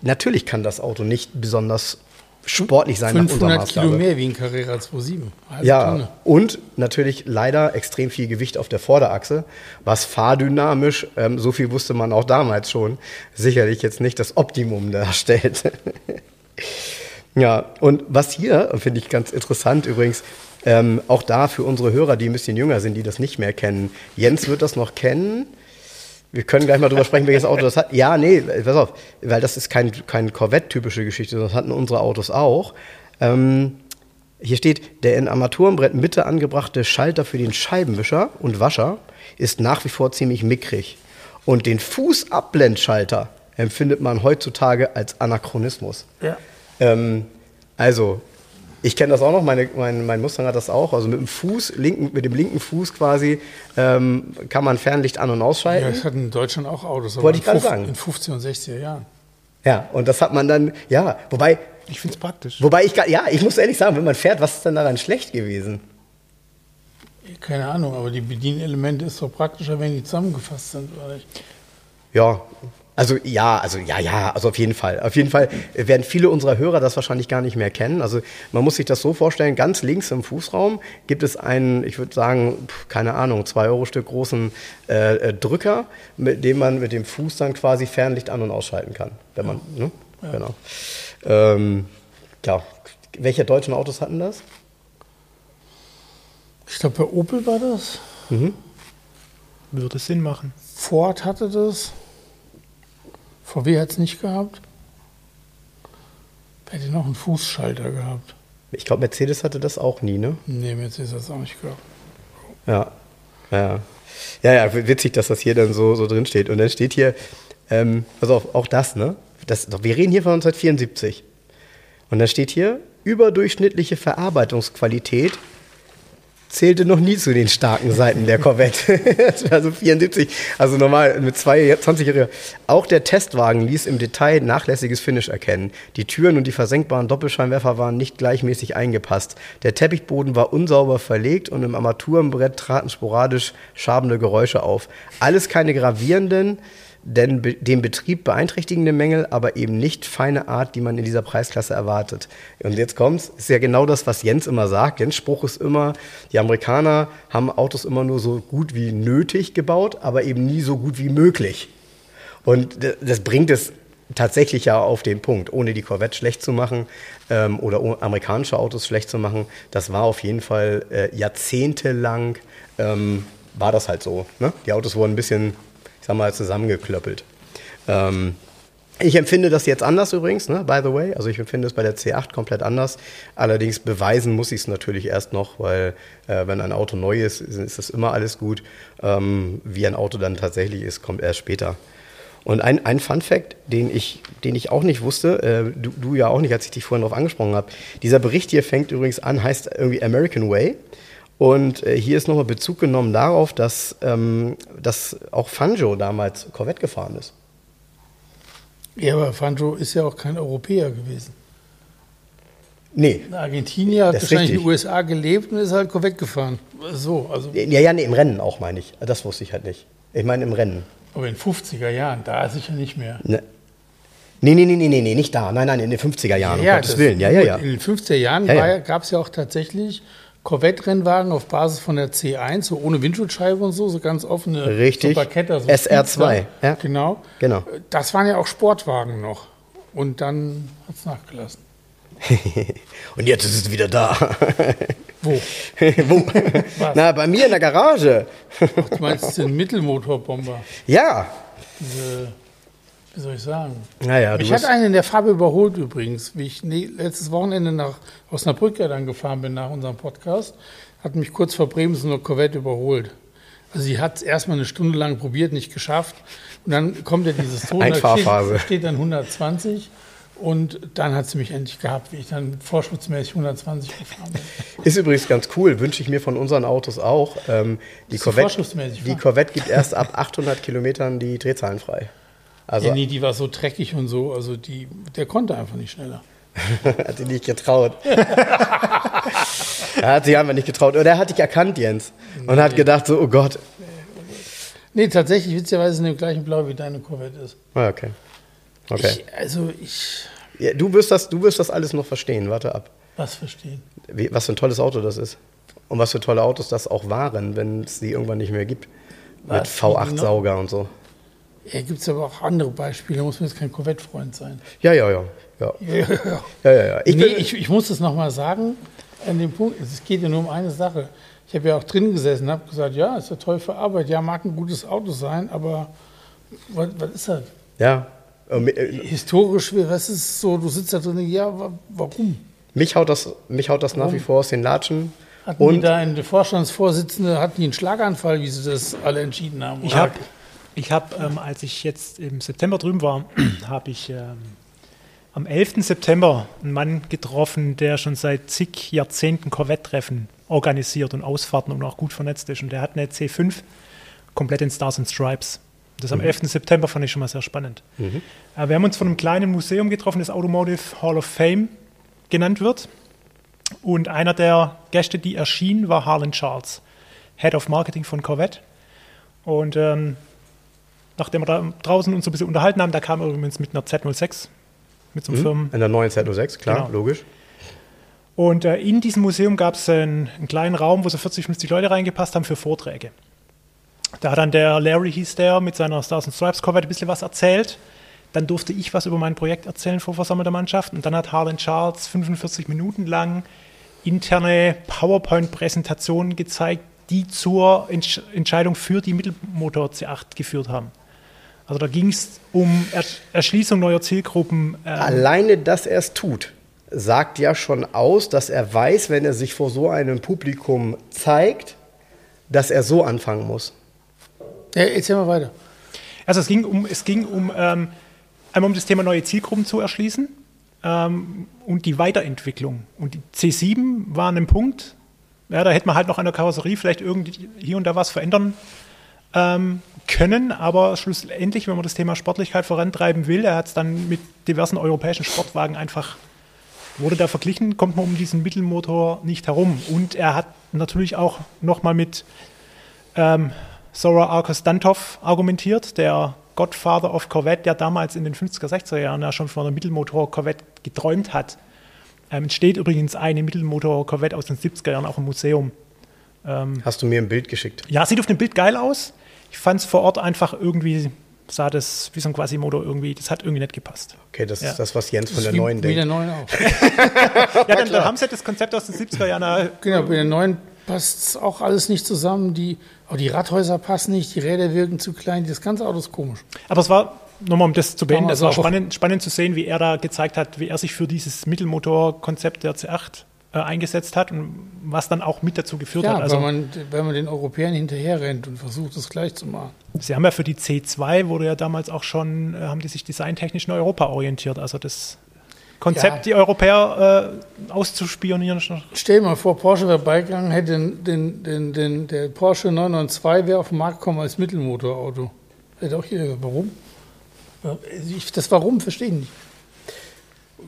natürlich kann das Auto nicht besonders sportlich sein 500 Kilo mehr wie ein Carrera 2.7. Ja, Tonne. und natürlich leider extrem viel Gewicht auf der Vorderachse, was fahrdynamisch, ähm, so viel wusste man auch damals schon, sicherlich jetzt nicht das Optimum darstellt. ja, und was hier, finde ich ganz interessant übrigens, Ähm, auch da für unsere Hörer, die ein bisschen jünger sind, die das nicht mehr kennen. Jens wird das noch kennen. Wir können gleich mal drüber sprechen, welches Auto das hat. Ja, nee, pass auf, weil das ist kein, kein Corvette-typische Geschichte, das hatten unsere Autos auch. Ähm, hier steht, der in Armaturenbrett Mitte angebrachte Schalter für den Scheibenwischer und Wascher ist nach wie vor ziemlich mickrig. Und den Fußabblendschalter empfindet man heutzutage als Anachronismus. Ja. Ähm, also, ich kenne das auch noch, meine, mein, mein Mustang hat das auch. Also mit dem Fuß, linken, mit dem linken Fuß quasi, ähm, kann man Fernlicht an- und Ja, ausschalten. das hatten in Deutschland auch Autos. aber Wollte ich in gerade sagen. In 50 und 60er Jahren. Ja, und das hat man dann, ja, wobei, Ich finde es praktisch. wobei ich, gar- ja, ich muss ehrlich sagen, wenn man fährt, was ist denn daran schlecht gewesen? Keine Ahnung, aber die Bedienelemente ist doch praktischer, wenn die zusammengefasst sind, oder nicht? Ja, also ja, also ja, ja, also auf jeden Fall. Auf jeden Fall werden viele unserer Hörer das wahrscheinlich gar nicht mehr kennen. Also man muss sich das so vorstellen, ganz links im Fußraum gibt es einen, ich würde sagen, keine Ahnung, zwei Euro Stück großen äh, äh, Drücker, mit dem man mit dem Fuß dann quasi Fernlicht an- und ausschalten kann. Wenn man, ne? Genau. Ähm, ja, welche deutschen Autos hatten das? Ich glaube, bei Opel war das. Würde Sinn machen. Ford hatte das. VW hat es nicht gehabt. Hätte noch einen Fußschalter gehabt? Ich glaube, Mercedes hatte das auch nie, ne? Nee, Mercedes hat es auch nicht gehabt. Ja, ja. Ja, ja, witzig, dass das hier dann so, so drin steht. Und dann steht hier, ähm, also auch, auch das, ne? Das, wir reden hier von 1974. Und dann steht hier, überdurchschnittliche Verarbeitungsqualität zählte noch nie zu den starken Seiten der Corvette. also 74, also normal mit zwei 20-Jähriger. Auch der Testwagen ließ im Detail nachlässiges Finish erkennen. Die Türen und die versenkbaren Doppelscheinwerfer waren nicht gleichmäßig eingepasst. Der Teppichboden war unsauber verlegt und im Armaturenbrett traten sporadisch schabende Geräusche auf. Alles keine gravierenden, denn be den Betrieb beeinträchtigende Mängel, aber eben nicht feine Art, die man in dieser Preisklasse erwartet. Und jetzt kommt's, ist ja genau das, was Jens immer sagt. Jens Spruch ist immer, die Amerikaner haben Autos immer nur so gut wie nötig gebaut, aber eben nie so gut wie möglich. Und das bringt es tatsächlich ja auf den Punkt, ohne die Corvette schlecht zu machen ähm, oder amerikanische Autos schlecht zu machen. Das war auf jeden Fall äh, jahrzehntelang, ähm, war das halt so. Ne? Die Autos wurden ein bisschen, ich sag mal, zusammengeklöppelt. Ähm, ich empfinde das jetzt anders übrigens, ne, by the way. Also ich empfinde es bei der C8 komplett anders. Allerdings beweisen muss ich es natürlich erst noch, weil äh, wenn ein Auto neu ist, ist, ist das immer alles gut. Ähm, wie ein Auto dann tatsächlich ist, kommt erst später. Und ein, ein Fun Fact, den ich, den ich auch nicht wusste, äh, du, du ja auch nicht, als ich dich vorhin darauf angesprochen habe. Dieser Bericht hier fängt übrigens an, heißt irgendwie American Way. Und äh, hier ist nochmal Bezug genommen darauf, dass, ähm, dass auch Fangio damals Corvette gefahren ist. Ja, aber Fanjo ist ja auch kein Europäer gewesen. Nee, Ein Argentinier hat wahrscheinlich in richtig. den USA gelebt und ist halt Corvette gefahren. So, also, Ja, ja, nee, im Rennen auch, meine ich. Das wusste ich halt nicht. Ich meine im Rennen. aber in 50er Jahren, da sicher nicht mehr. Ne. Nee, nee, nee, nee, nicht da. Nein, nein, in den 50er Jahren, um Gottes das- Willen. Ja, ja, ja. In den 50er Jahren Ja, ja. gab es ja auch tatsächlich Corvette-Rennwagen auf Basis von der C1, so ohne Windschutzscheibe und so, so ganz offene Richtig. So Parketter, so SR2, Speedster. ja. Genau. Genau. Das waren ja auch Sportwagen noch. Und dann hat es nachgelassen. Und jetzt ist es wieder da. Wo? Wo? Na, bei mir in der Garage. Du meinst den Mittelmotorbomber? Ja. Diese, wie soll ich sagen? Naja, ich hatte einen in der Farbe überholt übrigens, wie ich letztes Wochenende nach Osnabrück ja dann gefahren bin nach unserem Podcast, hat mich kurz vor Bremen so eine Corvette überholt. Also sie hat es erstmal eine Stunde lang probiert, nicht geschafft. Und dann kommt ja dieses Ton, Einfahrphase. steht, steht dann 120 und dann hat sie mich endlich gehabt, wie ich dann vorschriftsmäßig 120 gefahren bin. ist übrigens ganz cool, wünsche ich mir von unseren Autos auch. Ähm, die, Corvette, die? Corvette gibt erst ab 800 Kilometern die Drehzahlen frei. Also ja, nee, die war so dreckig und so, also die, der konnte einfach nicht schneller. hat sich nicht getraut. er hat sich einfach nicht getraut. Oder er hat dich erkannt, Jens. Und hat gedacht so, oh Gott. Nee, tatsächlich, witzigerweise in dem gleichen Blau wie deine Corvette ist. Ah, Okay. Okay. Ich, also ich, Ja, du, wirst das, du wirst das alles noch verstehen. Warte ab. was verstehen. Wie, was für ein tolles Auto das ist. Und was für tolle Autos das auch waren, wenn es die irgendwann nicht mehr gibt. Mit Was? V8-Sauger und so. Ja, gibt es aber auch andere Beispiele, da muss man jetzt kein Corvette-Freund sein. Ja, ja, ja. Ja, Ja, ja, ja. Ich nee, ich, ich muss das nochmal sagen. an dem Punkt, es geht ja nur um eine Sache. Ich habe ja auch drin gesessen und habe gesagt, ja, ist ja toll für Arbeit, ja, mag ein gutes Auto sein, aber was, was ist das? Ja. Historisch, was ist so, du sitzt da drin, ja, warum? Mich haut das, mich haut das nach wie vor aus den Latschen. Hatten und die da eine Vorstandsvorsitzende, hatten die einen Schlaganfall, wie sie das alle entschieden haben? Ich habe, ich hab, ähm, als ich jetzt im September drüben war, habe ich ähm, am 11. September einen Mann getroffen, der schon seit zig Jahrzehnten Corvette-Treffen organisiert und Ausfahrten und auch gut vernetzt ist. Und der hat eine C5 komplett in Stars and Stripes. Das mhm. am 11. September fand ich schon mal sehr spannend. Mhm. Äh, wir haben uns von einem kleinen Museum getroffen, das Automotive Hall of Fame genannt wird. Und einer der Gäste, die erschien, war Harlan Charles, Head of Marketing von Corvette. Und ähm, nachdem wir da draußen uns so ein bisschen unterhalten haben, da kam er übrigens mit einer Z06, mit so einem mhm. Firmen. In der neuen Z06, klar, genau. logisch. Und äh, in diesem Museum gab es einen, einen, kleinen Raum, wo so 40, 50 Leute reingepasst haben für Vorträge. Da hat dann der Larry, hieß der, mit seiner Stars and Stripes Corvette ein bisschen was erzählt. Dann durfte ich was über mein Projekt erzählen vor versammelter Mannschaft. Und dann hat Harlan Charles 45 Minuten lang interne PowerPoint-Präsentationen gezeigt, die zur Entsch Entscheidung für die Mittelmotor C8 geführt haben. Also da ging es um Erschließung neuer Zielgruppen. Ähm Alleine, dass er es tut, sagt ja schon aus, dass er weiß, wenn er sich vor so einem Publikum zeigt, dass er so anfangen muss. Ja, erzähl mal weiter. Also es ging um, es ging um ähm, einmal um das Thema neue Zielgruppen zu erschließen ähm, und die Weiterentwicklung. Und die C7 war an einem Punkt, ja, da hätte man halt noch an der Karosserie vielleicht irgendwie hier und da was verändern ähm, können, aber schlussendlich, wenn man das Thema Sportlichkeit vorantreiben will, er hat es dann mit diversen europäischen Sportwagen einfach wurde da verglichen, kommt man um diesen Mittelmotor nicht herum. Und er hat natürlich auch nochmal mit ähm, Sora Arkos Dantov argumentiert, der Godfather of Corvette, der damals in den 50er, 60er Jahren ja schon von einer Mittelmotor-Corvette geträumt hat. Ähm, entsteht übrigens eine Mittelmotor-Corvette aus den 70er Jahren auch im Museum. Ähm, Hast du mir ein Bild geschickt? Ja, sieht auf dem Bild geil aus. Ich fand es vor Ort einfach irgendwie, sah das wie so ein Quasimodo irgendwie, das hat irgendwie nicht gepasst. Okay, das ja. ist das, was Jens von der neuen denkt. Wie der neuen auch. ja, dann, dann haben sie das Konzept aus den 70er Jahren. Genau, bei der neuen passt auch alles nicht zusammen. Die, auch die Radhäuser passen nicht, die Räder wirken zu klein, das ganze Auto ist komisch. Aber es war, nochmal um das zu beenden, es war spannend, spannend zu sehen, wie er da gezeigt hat, wie er sich für dieses Mittelmotor-Konzept der C8 äh, eingesetzt hat und was dann auch mit dazu geführt ja, hat. Also, weil man, wenn man den Europäern hinterher rennt und versucht, das gleich zu machen. Sie haben ja für die C2 wurde ja damals auch schon, äh, haben die sich designtechnisch in Europa orientiert. Also das Konzept, ja. die Europäer äh, auszuspionieren. Stell dir mal vor, Porsche wäre beigegangen, hätte den, den, den, den, der Porsche 992 wäre auf den Markt gekommen als Mittelmotorauto. Hätte auch jeder warum? Das Warum verstehe ich nicht.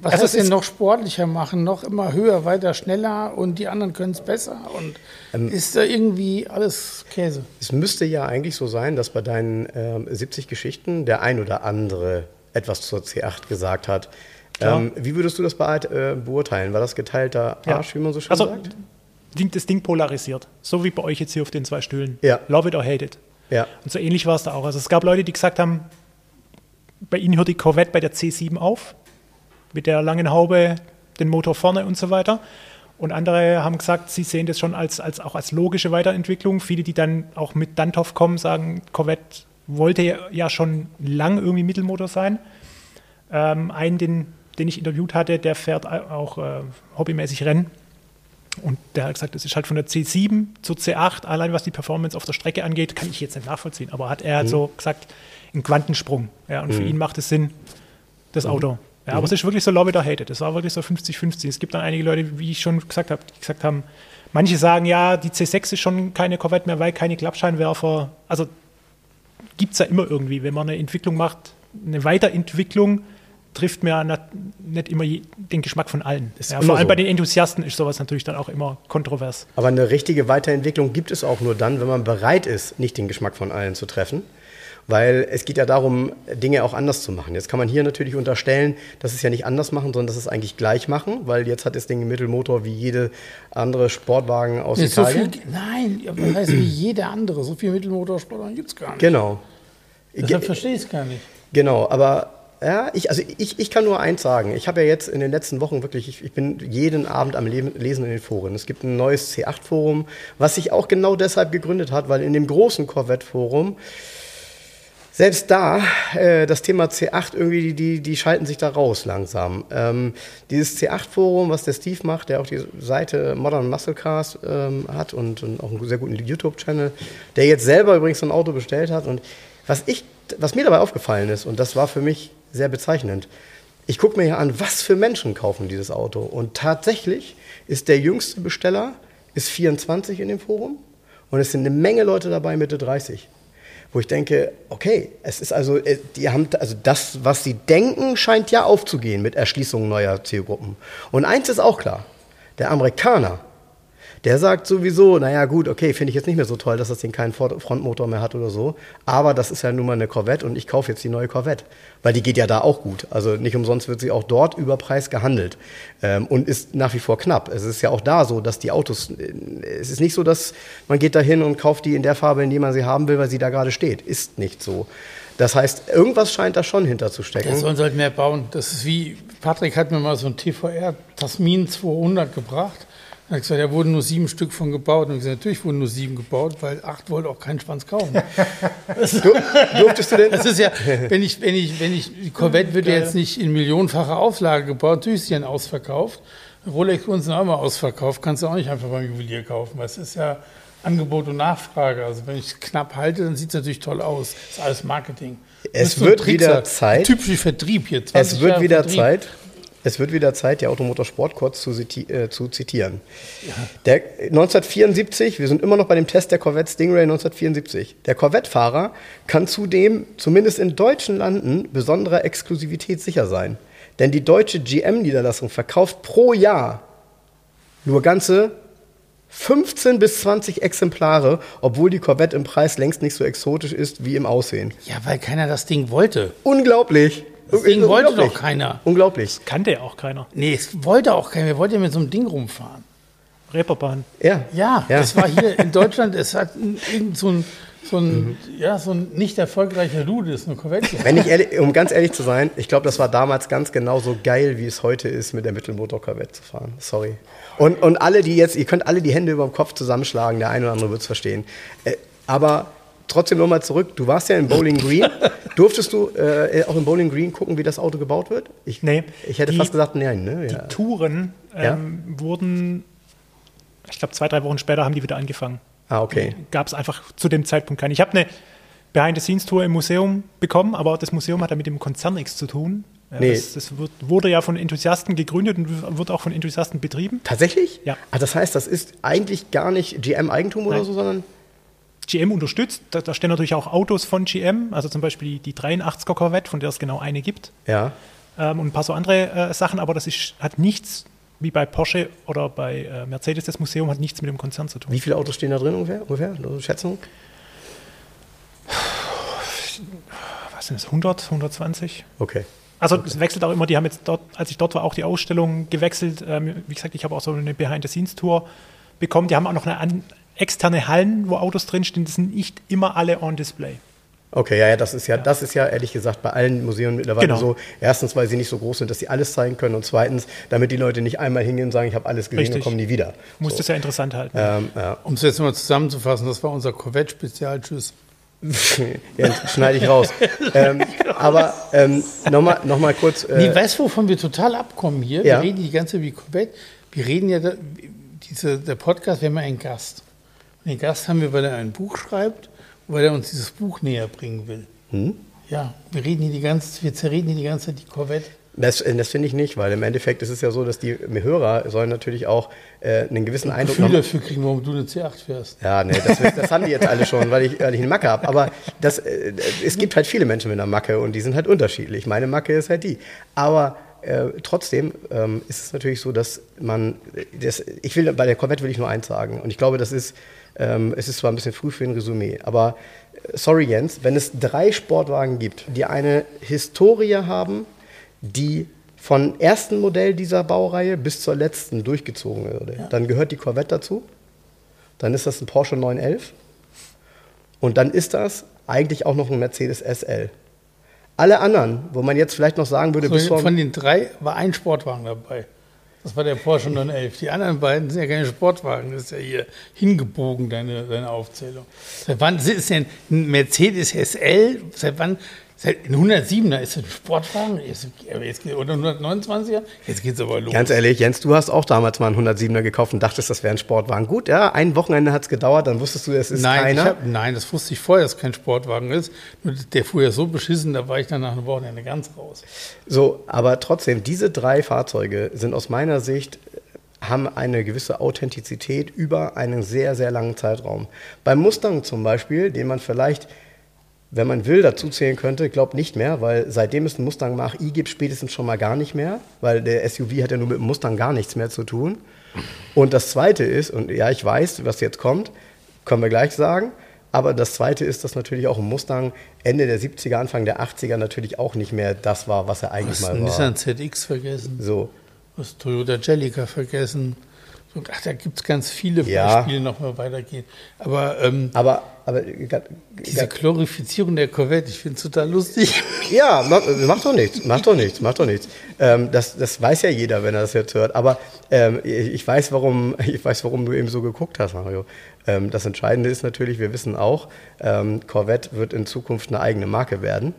Was also heißt denn noch sportlicher machen, noch immer höher, weiter, schneller und die anderen können es besser? Und ähm, ist da irgendwie alles Käse? Es müsste ja eigentlich so sein, dass bei deinen ähm, 70 Geschichten der ein oder andere etwas zur C8 gesagt hat. Ähm, wie würdest du das äh, beurteilen? War das geteilter Arsch, ja. wie man so schön also, sagt? Das Ding polarisiert. So wie bei euch jetzt hier auf den zwei Stühlen. Ja. Love it or hate it. Ja. Und so ähnlich war es da auch. Also es gab Leute, die gesagt haben, bei ihnen hört die Corvette bei der C7 auf, mit der langen Haube, den Motor vorne und so weiter. Und andere haben gesagt, sie sehen das schon als, als, auch als logische Weiterentwicklung. Viele, die dann auch mit Dantov kommen, sagen, Corvette wollte ja schon lang irgendwie Mittelmotor sein. Ähm, einen, den den ich interviewt hatte, der fährt auch äh, hobbymäßig Rennen. Und der hat gesagt, es ist halt von der C7 zur C8, allein was die Performance auf der Strecke angeht, kann ich jetzt nicht nachvollziehen. Aber hat er halt mhm. so gesagt, ein Quantensprung. Ja, und mhm. für ihn macht es Sinn, das mhm. Auto. Ja, aber mhm. es ist wirklich so love it or hate it. Es war wirklich so 50-50. Es gibt dann einige Leute, wie ich schon gesagt habe, die gesagt haben, manche sagen, ja, die C6 ist schon keine Corvette mehr, weil keine Klappscheinwerfer. Also gibt es ja immer irgendwie, wenn man eine Entwicklung macht, eine Weiterentwicklung, trifft mir nicht immer den Geschmack von allen. Ja, vor allem so. bei den Enthusiasten ist sowas natürlich dann auch immer kontrovers. Aber eine richtige Weiterentwicklung gibt es auch nur dann, wenn man bereit ist, nicht den Geschmack von allen zu treffen. Weil es geht ja darum, Dinge auch anders zu machen. Jetzt kann man hier natürlich unterstellen, dass es ja nicht anders machen, sondern dass es eigentlich gleich machen, weil jetzt hat das Ding einen Mittelmotor wie jede andere Sportwagen aus ja, Italien. So viel, nein, das heißt wie jede andere. So viel Mittelmotorsportwagen gibt es gar nicht. Genau. Deshalb verstehe ich es gar nicht. Genau, aber Ja, ich, also ich, ich kann nur eins sagen. Ich habe ja jetzt in den letzten Wochen wirklich, ich, ich bin jeden Abend am Lesen in den Foren. Es gibt ein neues C8-Forum, was sich auch genau deshalb gegründet hat, weil in dem großen Corvette-Forum selbst da, äh, das Thema C8, irgendwie, die, die, die schalten sich da raus langsam. Ähm, dieses C8-Forum, was der Steve macht, der auch die Seite Modern Muscle Cars ähm, hat und, und, auch einen sehr guten YouTube-Channel, der jetzt selber übrigens so ein Auto bestellt hat. Und was, ich, was mir dabei aufgefallen ist, und das war für mich sehr bezeichnend, ich gucke mir hier an, was für Menschen kaufen dieses Auto. Und tatsächlich ist der jüngste Besteller ist 24 in dem Forum und es sind eine Menge Leute dabei Mitte 30 wo ich denke, okay, es ist also, äh, die haben, also das, was sie denken, scheint ja aufzugehen mit Erschließung neuer Zielgruppen. Und eins ist auch klar, der Amerikaner der sagt sowieso, naja gut, okay, finde ich jetzt nicht mehr so toll, dass das Ding keinen Frontmotor mehr hat oder so. Aber das ist ja nun mal eine Corvette und ich kaufe jetzt die neue Corvette. Weil die geht ja da auch gut. Also nicht umsonst wird sie auch dort über Preis gehandelt. Ähm, und ist nach wie vor knapp. Es ist ja auch da so, dass die Autos, äh, es ist nicht so, dass man geht da hin und kauft die in der Farbe, in die man sie haben will, weil sie da gerade steht. Ist nicht so. Das heißt, irgendwas scheint da schon hinterzustecken. Der sollen halt mehr bauen. Das ist wie, Patrick hat mir mal so ein TVR Tasmin 200 gebracht. Da gesagt, da wurden nur sieben Stück von gebaut. Und ich gesagt, natürlich wurden nur sieben gebaut, weil acht wollte auch keinen Schwanz kaufen. du, durftest du denn? Das ist ja, wenn ich, wenn ich, wenn ich, die Corvette wird ja jetzt nicht in millionenfacher Auflage gebaut, natürlich ist sie dann ausverkauft. Rolex uns auch immer ausverkauft, kannst du auch nicht einfach beim Juwelier kaufen, es ist ja Angebot und Nachfrage. Also wenn ich es knapp halte, dann sieht es natürlich toll aus. Das ist alles Marketing. Es wird wieder Zeit. Typischer Vertrieb hier. Es wird Jahre wieder Vertrieb. Zeit es wird wieder Zeit, die Automotorsport kurz zu, äh, zu zitieren. Der, 1974, wir sind immer noch bei dem Test der Corvette Stingray 1974. Der Corvette-Fahrer kann zudem, zumindest in deutschen Landen, besonderer Exklusivität sicher sein. Denn die deutsche GM-Niederlassung verkauft pro Jahr nur ganze 15 bis 20 Exemplare, obwohl die Corvette im Preis längst nicht so exotisch ist wie im Aussehen. Ja, weil keiner das Ding wollte. Unglaublich. Das Ding wollte doch keiner. Unglaublich. Das kannte ja auch keiner. Nee, es wollte auch keiner. Wir wollten ja mit so einem Ding rumfahren. Reeperbahn. Ja. ja. Ja, das war hier in Deutschland. Es hat irgend so ein, so ein, mhm. ja, so ein nicht erfolgreicher Dude ist eine Corvette. Wenn ich ehrlich, um ganz ehrlich zu sein, ich glaube, das war damals ganz genauso geil, wie es heute ist, mit der Mittelmotor-Corvette zu fahren. Sorry. Und, und alle, die jetzt, ihr könnt alle die Hände über dem Kopf zusammenschlagen, der eine oder andere wird es verstehen. Äh, aber trotzdem nochmal zurück. Du warst ja in Bowling Green. Durftest du äh, auch in Bowling Green gucken, wie das Auto gebaut wird? Ich, nee. Ich hätte die, fast gesagt, nein. Ne? Ja. Die Touren ähm, ja? wurden, ich glaube, zwei, drei Wochen später haben die wieder angefangen. Ah, okay. Gab es einfach zu dem Zeitpunkt keine. Ich habe eine Behind-the-Scenes-Tour im Museum bekommen, aber das Museum hat ja mit dem Konzern nichts zu tun. Nee. Das, das wird, wurde ja von Enthusiasten gegründet und wird auch von Enthusiasten betrieben. Tatsächlich? Ja. Ah, das heißt, das ist eigentlich gar nicht GM-Eigentum oder so, sondern. GM unterstützt. Da, da, stehen natürlich auch Autos von GM, also zum Beispiel die, die 83er Corvette, von der es genau eine gibt. Ja. Ähm, und ein paar so andere äh, Sachen, aber das ist, hat nichts, wie bei Porsche oder bei äh, Mercedes, das Museum hat nichts mit dem Konzern zu tun. Wie viele Autos stehen da drin ungefähr? ungefähr? Schätzung? Was sind das? 100, 120? Okay. Also okay. es wechselt auch immer, die haben jetzt dort, als ich dort war, auch die Ausstellung gewechselt. Ähm, wie gesagt, ich habe auch so eine Behind-the-Scenes-Tour bekommen. Die haben auch noch eine externe Hallen, wo Autos drinstehen, die sind nicht immer alle on display. Okay, ja, ja, das ist ja, ja, das ist ja ehrlich gesagt bei allen Museen mittlerweile genau. so. Erstens, weil sie nicht so groß sind, dass sie alles zeigen können, und zweitens, damit die Leute nicht einmal hingehen und sagen, ich habe alles gesehen Richtig. und kommen nie wieder. Muss so. das ja interessant halten. Ähm, ja. Um es jetzt mal zusammenzufassen, das war unser Corvette-Spezial. Tschüss. ja, schneide ich raus. ähm, aber ähm, nochmal noch mal kurz. Äh, nee, weißt du, wovon wir total abkommen hier? Ja? Wir reden die ganze Zeit wie Corvette. Wir reden ja, da, diese, der Podcast, wir haben ja einen Gast. Den Gast haben wir, weil er ein Buch schreibt, weil er uns dieses Buch näher bringen will. Hm? Ja, wir reden hier die ganze, wir zerreden hier die ganze Zeit die Corvette. Das, äh, das finde ich nicht, weil im Endeffekt ist es ja so, dass die Hörer sollen natürlich auch äh, einen gewissen ein Eindruck Gefühl dafür kriegen, warum du eine C8 fährst. Ja, nee, das, das haben die jetzt alle schon, weil ich, weil ich eine Macke habe. Aber das, äh, es gibt halt viele Menschen mit einer Macke und die sind halt unterschiedlich. Meine Macke ist halt die. Aber äh, trotzdem ähm, ist es natürlich so, dass man, das, ich will, bei der Corvette will ich nur eins sagen. Und ich glaube, das ist, ähm, es ist zwar ein bisschen früh für ein Resümee, aber äh, sorry Jens, wenn es drei Sportwagen gibt, die eine Historie haben, die von ersten Modell dieser Baureihe bis zur letzten durchgezogen würde, ja. dann gehört die Corvette dazu. Dann ist das ein Porsche 911. Und dann ist das eigentlich auch noch ein Mercedes SL. Alle anderen, wo man jetzt vielleicht noch sagen würde, So, bis vor von den drei war ein Sportwagen dabei. Das war der Porsche 911. Die anderen beiden sind ja keine Sportwagen. Das ist ja hier hingebogen, deine, deine Aufzählung. Seit wann ist denn ein Mercedes SL? Seit wann? Ein 107er ist ein Sportwagen? Jetzt, jetzt, oder ein 129er? Jetzt geht's aber los. Ganz ehrlich, Jens, du hast auch damals mal einen 107er gekauft und dachtest, das wäre ein Sportwagen. Gut, ja, ein Wochenende hat es gedauert, dann wusstest du, es ist Nein, keiner. hab, nein, das wusste ich vorher, dass es kein Sportwagen ist. Nur der fuhr ja so beschissen, da war ich dann nach einem Wochenende ganz raus. So, aber trotzdem, diese drei Fahrzeuge sind aus meiner Sicht haben eine gewisse Authentizität über einen sehr, sehr langen Zeitraum. Beim Mustang zum Beispiel, den man vielleicht, wenn man will, dazu zählen könnte, glaubt nicht mehr, weil seitdem es einen Mustang Mach-I gibt, spätestens schon mal gar nicht mehr, weil der SUV hat ja nur mit dem Mustang gar nichts mehr zu tun. Und das Zweite ist, und ja, ich weiß, was jetzt kommt, können wir gleich sagen, aber das Zweite ist, dass natürlich auch ein Mustang Ende der 70er, Anfang der 80er natürlich auch nicht mehr das war, was er eigentlich Hast mal du war. Nissan ZX vergessen? So, hast Toyota Jellica vergessen. So, ach, da gibt es ganz viele Ja. Beispiele, noch mal weitergehen. Aber ähm, aber, aber diese Glorifizierung der Corvette, ich finde es total lustig. ja, ma- macht doch nichts, macht doch nichts, macht doch nichts. Ähm, das, das weiß ja jeder, wenn er das jetzt hört. Aber ähm, ich ich weiß, warum, ich weiß, warum du eben so geguckt hast, Mario. Ähm, das Entscheidende ist natürlich, wir wissen auch, ähm, Corvette wird in Zukunft eine eigene Marke werden.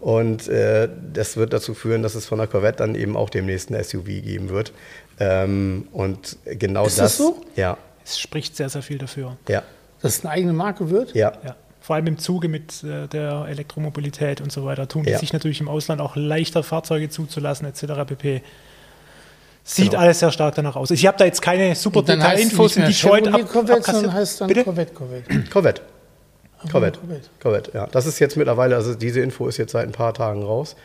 Und äh, das wird dazu führen, dass es von der Corvette dann eben auch demnächst ein SUV geben wird. Ähm, und genau Ist das. das so? Ja, Es spricht sehr, sehr viel dafür. ja, Dass es eine eigene Marke wird? ja. Ja. Vor allem im Zuge mit äh, der Elektromobilität und so weiter tun die Ja. sich natürlich im Ausland auch leichter Fahrzeuge zuzulassen etc. pp. Sieht Genau. alles sehr stark danach aus. Ich habe da jetzt keine super Detail-Infos in Detroit ab, Corvette, sondern heißt dann Bitte? Corvette Corvette. Corvette. Corvette. Corvette. Corvette, ja. Das ist jetzt mittlerweile, also diese Info ist jetzt seit ein paar Tagen raus.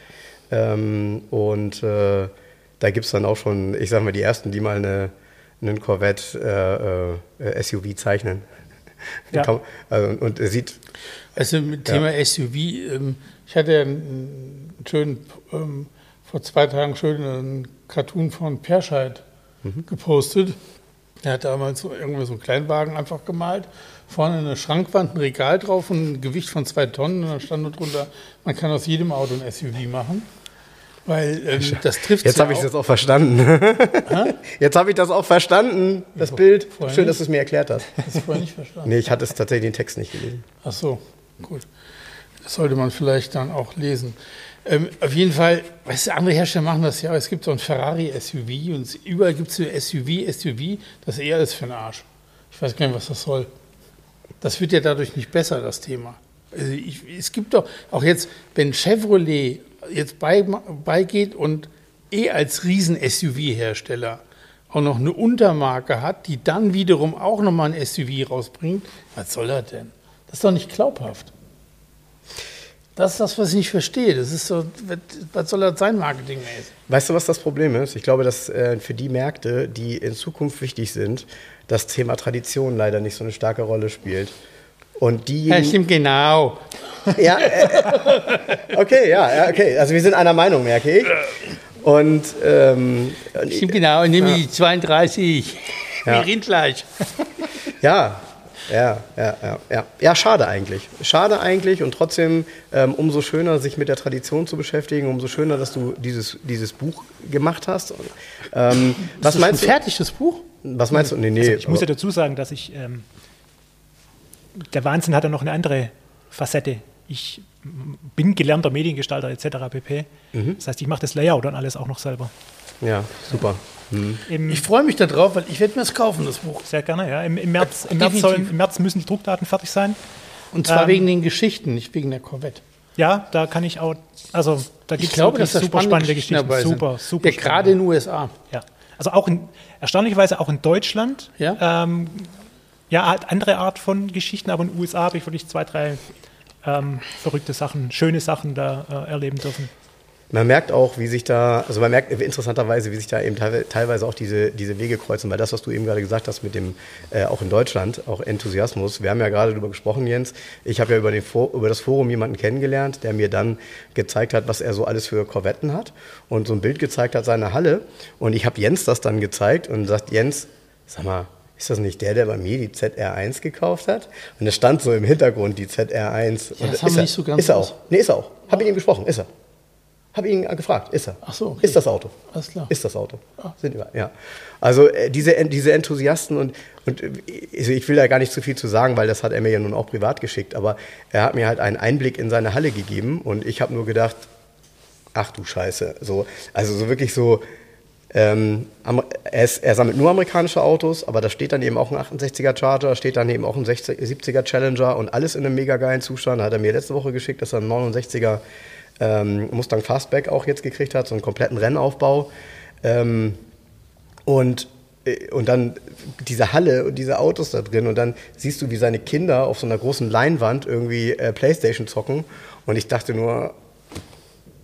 Ähm, und äh, da gibt es dann auch schon, ich sag mal, die ersten, die mal eine, einen Corvette äh, äh, SUV zeichnen. Ja. Kann- also, und er sieht, Also mit Thema SUV, ähm, ich hatte ja einen, schönen, ähm, vor zwei Tagen schön einen Cartoon von Perscheid Mhm. gepostet. Er hat damals so irgendwie so einen Kleinwagen einfach gemalt. Vorne eine Schrankwand, ein Regal drauf und ein Gewicht von zwei Tonnen. Und dann stand nur drunter, man kann aus jedem Auto ein SUV machen. Weil ähm, das trifft jetzt habe ich das auch verstanden. jetzt habe ich das auch verstanden, das Vor- Bild. Schön, nicht? dass du es mir erklärt hast. Das vorher nicht verstanden. Nee, ich hatte es tatsächlich den Text nicht gelesen. Ach so, gut. Das sollte man vielleicht dann auch lesen. Ähm, auf jeden Fall, weißt du, andere Hersteller machen das ja, aber es gibt so ein Ferrari-SUV und überall gibt es so SUV, SUV, das ist eher alles für den Arsch. Ich weiß gar nicht, was das soll. Das wird ja dadurch nicht besser, das Thema. Also ich, es gibt doch, auch jetzt, wenn Chevrolet jetzt bei, beigeht und eh als Riesen-SUV-Hersteller auch noch eine Untermarke hat, die dann wiederum auch nochmal ein SUV rausbringt, was soll das denn? Das ist doch nicht glaubhaft. Das ist das, was ich nicht verstehe. Das ist so, was- was soll das sein, marketingmäßig? Weißt du, was das Problem ist? Ich glaube, dass äh, für die Märkte, die in Zukunft wichtig sind, das Thema Tradition leider nicht so eine starke Rolle spielt. Und Ja, diejenigen. stimmt, genau. Ja, äh, okay, ja, ja, okay. Also wir sind einer Meinung, merke ich. Und ähm, Stimmt, genau. Nehme die 32. Ja. Wir reden gleich. ja, ja, ja, ja, ja. Ja, schade eigentlich. Schade eigentlich und trotzdem ähm, umso schöner, sich mit der Tradition zu beschäftigen, umso schöner, dass du dieses, dieses Buch gemacht hast. Und, ähm, was Ist das meinst du? fertig, das Buch? Was meinst du? Nee, nee. Ich muss ja dazu sagen, dass ich, ähm, der Wahnsinn hat ja noch eine andere Facette. Ich bin gelernter Mediengestalter etc. pp. Mhm. Das heißt, ich mache das Layout und alles auch noch selber. ja, super. Im, Ich freue mich darauf, weil ich werde mir das kaufen, das Buch. sehr gerne, ja. Im, im, März, im, März sollen, Im März müssen die Druckdaten fertig sein. Und zwar Ähm, wegen den Geschichten, nicht wegen der Corvette. Ja, da kann ich auch, also da Ich gibt es glaube, dass da super spannende Geschichten Geschichten. dabei sind. Super, super. Ja, gerade in den USA. Ja. Also auch in, erstaunlicherweise auch in Deutschland. Ja? Ähm, ja, andere Art von Geschichten, aber in den USA habe ich wirklich zwei, drei ähm, verrückte Sachen, schöne Sachen da äh, erleben dürfen. Man merkt auch, wie sich da, also man merkt interessanterweise, wie sich da eben teilwe- teilweise auch diese, diese Wege kreuzen, weil das, was du eben gerade gesagt hast mit dem, äh, auch in Deutschland, auch Enthusiasmus, wir haben ja gerade darüber gesprochen, Jens, ich habe ja über, den über das Forum jemanden kennengelernt, der mir dann gezeigt hat, was er so alles für Korvetten hat und so ein Bild gezeigt hat seiner Halle. Und ich habe Jens das dann gezeigt und sagt, Jens, sag mal, ist das nicht der, der bei mir die ZR1 gekauft hat? Und es stand so im Hintergrund die ZR1. Ja, und das haben ist wir er, nicht so ganz Ist er auch. Nee, ist er auch. Hab ihm gesprochen, ist er. Habe ihn gefragt, ist er? Ach so, okay. Ist das Auto? Alles klar. Ist das Auto? Sind wir, ja. Also äh, diese, diese Enthusiasten und, und äh, also ich will da gar nicht zu viel zu sagen, weil das hat er mir ja nun auch privat geschickt, aber er hat mir halt einen Einblick in seine Halle gegeben und ich habe nur gedacht, ach du Scheiße. So, also so wirklich so, ähm, er, ist, er, sammelt nur amerikanische Autos, aber da steht dann eben auch ein 68er Charger, da steht dann eben auch ein 60, 70er Challenger und alles in einem mega geilen Zustand. Da hat er mir letzte Woche geschickt, dass er einen 69er ähm, Mustang Fastback auch jetzt gekriegt hat, so einen kompletten Rennaufbau. Ähm, und, äh, und dann diese Halle und diese Autos da drin und dann siehst du, wie seine Kinder auf so einer großen Leinwand irgendwie äh, Playstation zocken. Und ich dachte nur,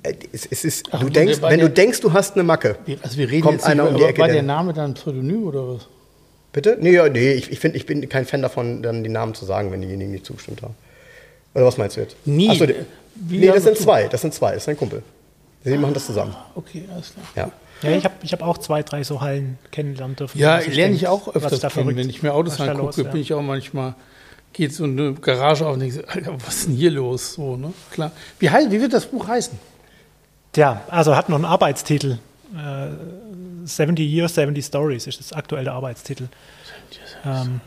es, es ist, Ach, du denkst, wenn der, du denkst, du hast eine Macke, also wir reden kommt jetzt einer um die Ecke. War der Name dann Pseudonym oder was? Bitte? Nee, ja, nee ich, ich, find, ich bin kein Fan davon, dann die Namen zu sagen, wenn diejenigen nicht zugestimmt haben. Oder was meinst du jetzt? Nie. Achso, nee, das sind zwei. Das sind zwei. Das ist ein Kumpel. Sie machen das zusammen. Okay, alles klar. Ja. Ja, ich habe ich hab auch zwei, drei so Hallen kennenlernen dürfen. Ja, also lerne ich auch öfters kennen. Verrückt, Wenn ich mir Autos angucke, ja. bin ich auch manchmal, geht so eine Garage auf und denke, Alter, was ist denn hier los? So, ne? Klar. Wie, wie wird das Buch heißen? Tja, also hat noch einen Arbeitstitel. Äh, 70 Years, 70 Stories ist das aktuelle Arbeitstitel. Ähm,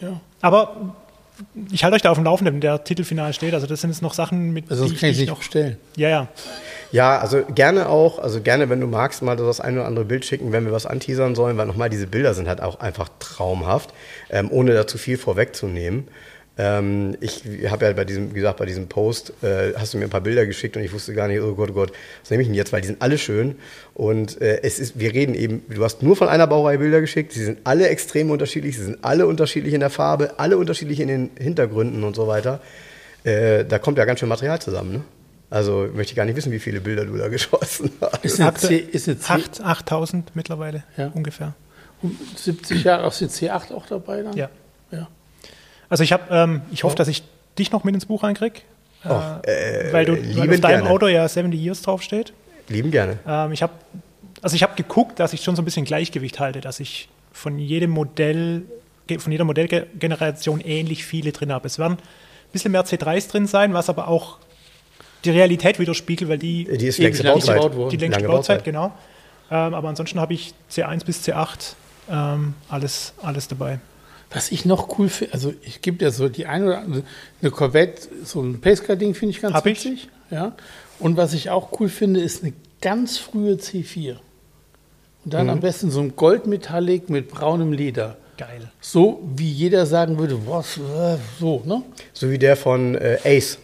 ja. Aber ich halte euch da auf dem Laufenden, wenn der Titel final steht. Also das sind jetzt noch Sachen, mit also sonst kann ich nicht noch bestellen. Ja, ja. Ja, also gerne auch, also gerne, wenn du magst, mal das ein oder andere Bild schicken, wenn wir was anteasern sollen, weil nochmal diese Bilder sind halt auch einfach traumhaft, ähm, ohne da zu viel vorwegzunehmen. Ähm, ich habe ja bei diesem, wie gesagt, bei diesem Post äh, hast du mir ein paar Bilder geschickt und ich wusste gar nicht, oh Gott, oh Gott, was nehme ich denn jetzt, weil die sind alle schön und äh, es ist, wir reden eben, du hast nur von einer Baureihe Bilder geschickt, sie sind alle extrem unterschiedlich, sie sind alle unterschiedlich in der Farbe, alle unterschiedlich in den Hintergründen und so weiter. Äh, da kommt ja ganz schön Material zusammen, ne? Also möchte ich gar nicht wissen, wie viele Bilder du da geschossen hast. Ist eine C, ist eine C 8, 8000 mittlerweile ja. ungefähr. Und 70 Jahre der C8 auch dabei dann? Ja. ja. Also ich habe, ähm, ich hoffe, oh. dass ich dich noch mit ins Buch reinkriege. Oh, äh, weil du weil auf deinem Auto ja 70 Years draufsteht. Lieben gerne. Ähm, ich habe also ich habe geguckt, dass ich schon so ein bisschen Gleichgewicht halte, dass ich von jedem Modell, von jeder Modellgeneration ähnlich viele drin habe. Es werden ein bisschen mehr C3s drin sein, was aber auch die Realität widerspiegelt, weil die, die ist längste Bauzeit. Die längste Bauzeit, Bauzeit, genau. Ähm, aber ansonsten habe ich C1 bis C8 ähm, alles, alles dabei. Was ich noch cool finde, also ich gebe dir so die eine oder andere, eine Corvette, so ein Pesca-Ding finde ich ganz Hab witzig. Ich? Ja. Und was ich auch cool finde, ist eine ganz frühe C4. Und dann mhm. am besten so ein Goldmetallic mit braunem Leder. Geil. So wie jeder sagen würde, was, äh, so, ne? So wie der von äh, Ace.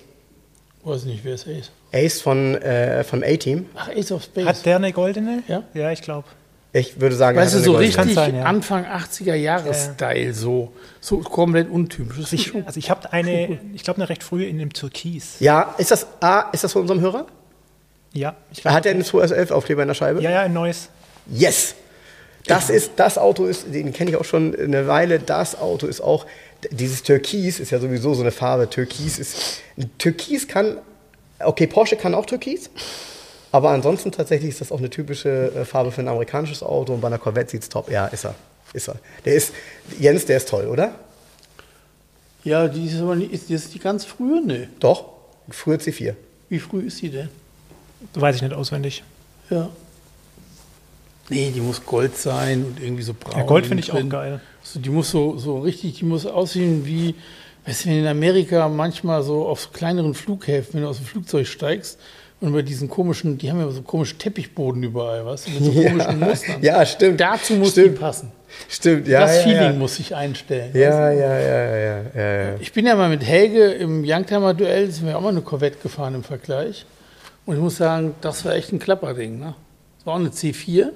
Weiß nicht, wer ist Ace? Ace von, äh, vom A-Team. Ach, Ace of Space. Hat der eine goldene? Ja. Ja, ich glaube. Ich würde sagen, weißt du, so richtig sein, ja. Anfang 80er Jahre Style, so, so komplett untypisch. Also ich, also ich habe eine, ich glaube, eine recht frühe in dem Türkis. Ja, ist das, ah, ist das von unserem Hörer? Ja. Hat er einen 211 Aufkleber in der Scheibe? Ja, ja, ein neues. Yes! Das ist, das Auto ist, den kenne ich auch schon eine Weile. Das Auto ist auch, dieses Türkis ist ja sowieso so eine Farbe. Türkis ist, Türkis kann, okay, Porsche kann auch Türkis. Aber ansonsten tatsächlich ist das auch eine typische äh, Farbe für ein amerikanisches Auto und bei einer Corvette sieht es top. Ja, ist er. Ist er. Der ist, Jens, der ist toll, oder? Ja, die ist aber nicht, ist, das die ganz frühe? Nee. Doch, frühe C4. Wie früh ist die denn? Weiß ich nicht auswendig. Ja. Nee, die muss Gold sein und irgendwie so braun. Ja, Gold finde ich auch geil. Also die muss so, so richtig, die muss aussehen wie, weißt du, wenn in Amerika manchmal so auf so kleineren Flughäfen, wenn du aus dem Flugzeug steigst, und bei diesen komischen, die haben ja so komischen Teppichboden überall, was? Mit so komischen ja, Mustern. Ja, stimmt. Dazu muss stimmt. die passen. Stimmt, ja. Das ja, Feeling ja. muss sich einstellen. Ja, ja, ja, ja, ja, Ich bin ja mal mit Helge im Youngtimer-Duell, sind wir auch mal eine Corvette gefahren im Vergleich. Und ich muss sagen, das war echt ein Klapperding. Ne? Das war auch eine C4.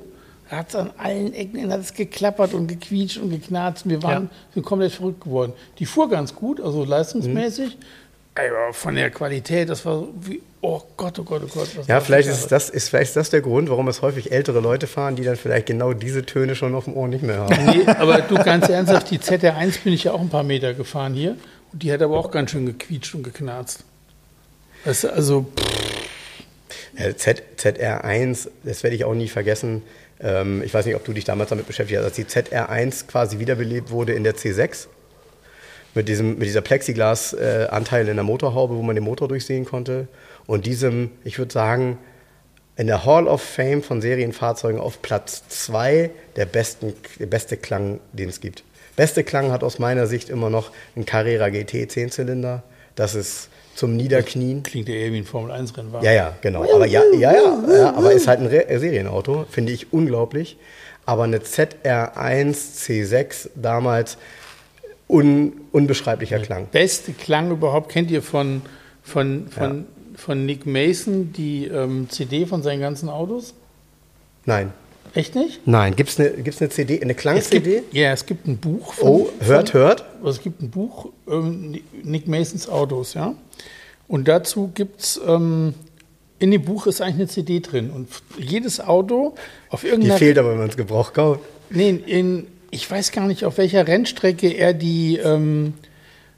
Da hat es an allen Ecken hat es geklappert und gequietscht und geknarzt. Und wir waren, ja. sind komplett verrückt geworden. Die fuhr ganz gut, also leistungsmäßig. Mhm. Aber von der Qualität, das war so wie, oh Gott, oh Gott, oh Gott. ja, vielleicht ist, das, ist vielleicht das der Grund, warum es häufig ältere Leute fahren, die dann vielleicht genau diese Töne schon auf dem Ohr nicht mehr haben. Nee, aber du ganz ernsthaft, die ZR1 bin ich ja auch ein paar Meter gefahren hier. Und die hat aber auch ganz schön gequietscht und geknarzt. Du, also. Ja, Z, ZR1, das werde ich auch nie vergessen. Ähm, ich weiß nicht, ob du dich damals damit beschäftigt hast, als die ZR1 quasi wiederbelebt wurde in der C6 mit, diesem, mit dieser Plexiglas-Anteil in der Motorhaube, wo man den Motor durchsehen konnte. Und diesem, ich würde sagen, in der Hall of Fame von Serienfahrzeugen auf Platz 2 der, besten, der beste Klang, den es gibt. Beste Klang hat aus meiner Sicht immer noch ein Carrera GT 10-Zylinder. Das ist zum Niederknien. Klingt ja eher wie ein Formel-1-Rennwagen. Ja, ja, genau. Aber ja, ja, ja, ja, aber ist halt ein Re Serienauto, finde ich unglaublich. Aber eine ZR1 C6 damals un, unbeschreiblicher Klang. Beste Klang überhaupt kennt ihr von, von, von, ja. von Nick Mason die ähm, CD von seinen ganzen Autos? Nein. Echt nicht? Nein. Gibt es eine, gibt's eine CD, eine Klang-CD? Ja, es gibt ein Buch. Von, oh, hört, von, hört. Es gibt ein Buch, ähm, Nick Masons Autos, ja. Und dazu gibt es, ähm, in dem Buch ist eigentlich eine CD drin. Und jedes Auto auf irgendeiner... Die fehlt aber, wenn man es Gebrauch kauft. Nee, in, ich weiß gar nicht, auf welcher Rennstrecke er die, ähm,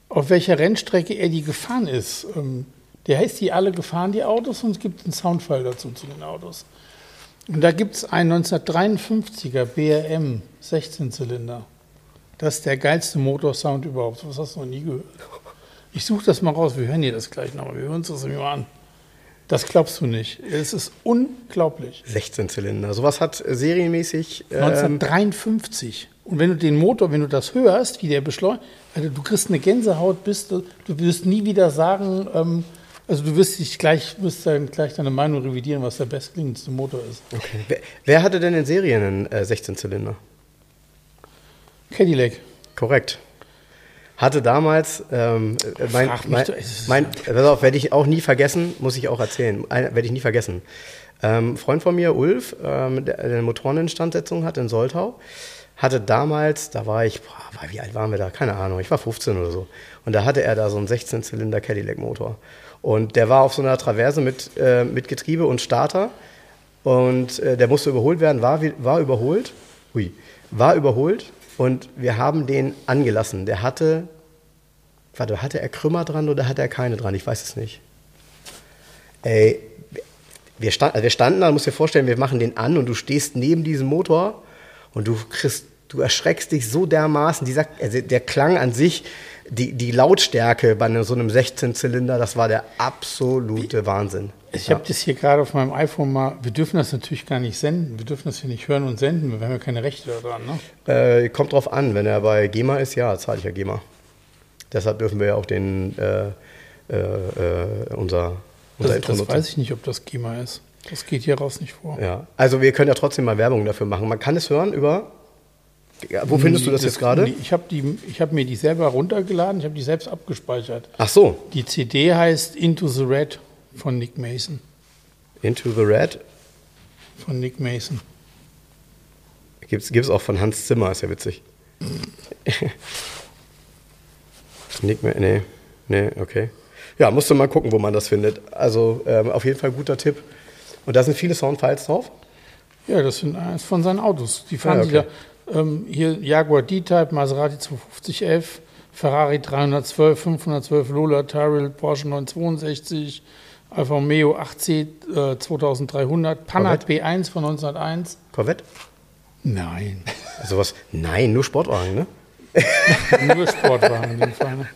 auf welcher Rennstrecke er die gefahren ist. Ähm, der heißt die alle gefahren, die Autos, und es gibt einen Soundfall dazu zu den Autos. Und da gibt es einen 1953er BRM 16-Zylinder. Das ist der geilste Motorsound überhaupt. Was hast du noch nie gehört? Ich suche das mal raus. Wir hören dir das gleich nochmal. Wir hören uns das mal an. Das glaubst du nicht. Es ist unglaublich. 16 Zylinder. Sowas hat serienmäßig. Ähm 1953. Und wenn du den Motor, wenn du das hörst, wie der beschleunigt, also du kriegst eine Gänsehaut, bist du, du wirst nie wieder sagen, ähm, also du wirst dich gleich, wirst dann gleich deine Meinung revidieren, was der bestklingendste Motor ist. Okay. Wer, wer hatte denn in Serien einen äh, 16-Zylinder? Cadillac. Korrekt. Hatte damals, ähm, äh, mein, mein, mein, pass auf, werde ich auch nie vergessen, muss ich auch erzählen, werde ich nie vergessen. Ähm, Freund von mir, Ulf, ähm, der eine Motoreninstandsetzung hat in Soltau, hatte damals, da war ich, boah, wie alt waren wir da? Keine Ahnung, ich war 15 oder so. Und da hatte er da so einen 16-Zylinder Cadillac-Motor. Und der war auf so einer Traverse mit, äh, mit Getriebe und Starter. Und äh, der musste überholt werden, war, war überholt. Ui, war überholt. Und wir haben den angelassen. Der hatte, warte, hatte er Krümmer dran oder hatte er keine dran? Ich weiß es nicht. Ey, wir, stand, also wir standen da, musst dir vorstellen, wir machen den an und du stehst neben diesem Motor und du kriegst, du erschreckst dich so dermaßen. Dieser, also der Klang an sich, die, die Lautstärke bei so einem 16-Zylinder, das war der absolute Wahnsinn. Ich ja. habe das hier gerade auf meinem iPhone mal. Wir dürfen das natürlich gar nicht senden. Wir dürfen das hier nicht hören und senden. Wir haben ja keine Rechte daran. Ne? Äh, kommt drauf an. Wenn er bei GEMA ist, ja, zahle ich ja GEMA. Deshalb dürfen wir ja auch den, äh, äh, äh unser, unser das, das weiß ich nicht, ob das GEMA ist. Das geht hier raus nicht vor. Ja, also wir können ja trotzdem mal Werbung dafür machen. Man kann es hören über ja, wo findest du das, das jetzt gerade? Ich habe hab mir die selber runtergeladen, ich habe die selbst abgespeichert. Ach so. Die CD heißt Into the Red von Nick Mason. Into the Red? Von Nick Mason. Gibt es auch von Hans Zimmer, ist ja witzig. Nick Mason, nee, nee, okay. Ja, musst du mal gucken, wo man das findet. Also ähm, auf jeden Fall guter Tipp. Und da sind viele Soundfiles drauf? Ja, das sind eines von seinen Autos. Die fahren ah, okay. da, ähm, hier Jaguar D-Type, Maserati 250F, Ferrari 312, 512, Lola Tyrrell, Porsche 962, Alfa Romeo 8C äh, 2300, Panhard B1 von 1901. Corvette? Nein. Sowas? Nein, nur Sportwagen, ne? nur Sportwagen in dem Fall. Ne?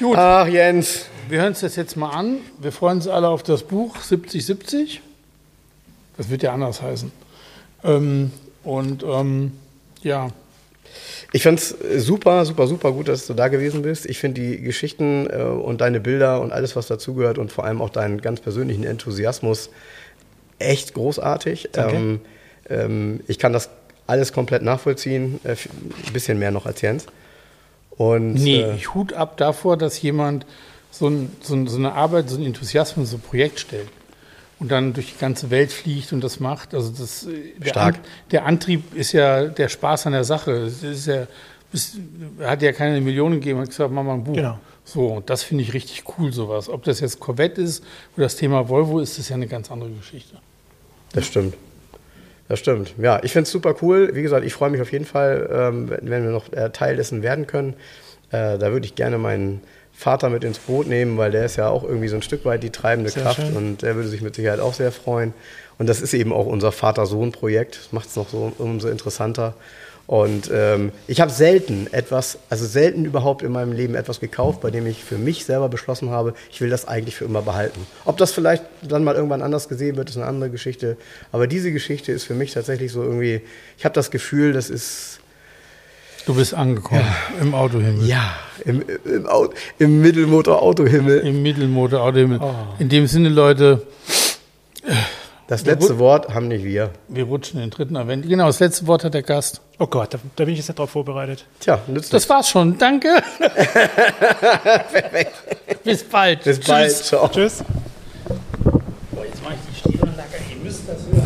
Gut. Ach, Jens. Wir hören uns das jetzt mal an. Wir freuen uns alle auf das Buch 7070. Das wird ja anders heißen. Ähm, und ähm, ja, ich fand es super, super, super gut, dass du da gewesen bist. Ich finde die Geschichten äh, und deine Bilder und alles, was dazugehört und vor allem auch deinen ganz persönlichen Enthusiasmus echt großartig. Ähm, ähm, ich kann das alles komplett nachvollziehen. Äh, ein bisschen mehr noch als Jens. Und, nee, äh, ich hut ab davor, dass jemand so, ein, so, so eine Arbeit, so ein Enthusiasmus, so ein Projekt stellt und dann durch die ganze Welt fliegt und das macht. Also das, äh, der, Stark. An, der Antrieb ist ja der Spaß an der Sache. Es ist ja, hat ja keine Millionen gegeben, hat gesagt, mach mal ein Buch. Genau. So, und das finde ich richtig cool, sowas. Ob das jetzt Corvette ist oder das Thema Volvo ist, ist ja eine ganz andere Geschichte. Das stimmt. Das stimmt. Ja, ich finde es super cool. Wie gesagt, ich freue mich auf jeden Fall, ähm, wenn wir noch äh, Teil dessen werden können. Äh, da würde ich gerne meinen Vater mit ins Boot nehmen, weil der ist ja auch irgendwie so ein Stück weit die treibende sehr Kraft schön. und der würde sich mit Sicherheit auch sehr freuen. Und das ist eben auch unser Vater-Sohn-Projekt. Das macht es noch so umso interessanter. Und ähm, ich habe selten etwas, also selten überhaupt in meinem Leben etwas gekauft, bei dem ich für mich selber beschlossen habe, ich will das eigentlich für immer behalten. Ob das vielleicht dann mal irgendwann anders gesehen wird, ist eine andere Geschichte. Aber diese Geschichte ist für mich tatsächlich so irgendwie, ich habe das Gefühl, das ist. Du bist angekommen ja. im Autohimmel. Ja, im, im, im Mittelmotor-Autohimmel. Im Mittelmotor-Autohimmel. Oh. In dem Sinne, Leute. Das letzte Wort haben nicht wir. Wir rutschen in den dritten Advent. Genau, das letzte Wort hat der Gast. Oh Gott, da, da bin ich jetzt nicht drauf vorbereitet. Tja, nützlich. Das war's schon. Danke. Bis bald. Bis Tschüss. bald. Ciao. Tschüss. Boah, jetzt mache ich die Stiefel nacker. Ihr müsst das hören.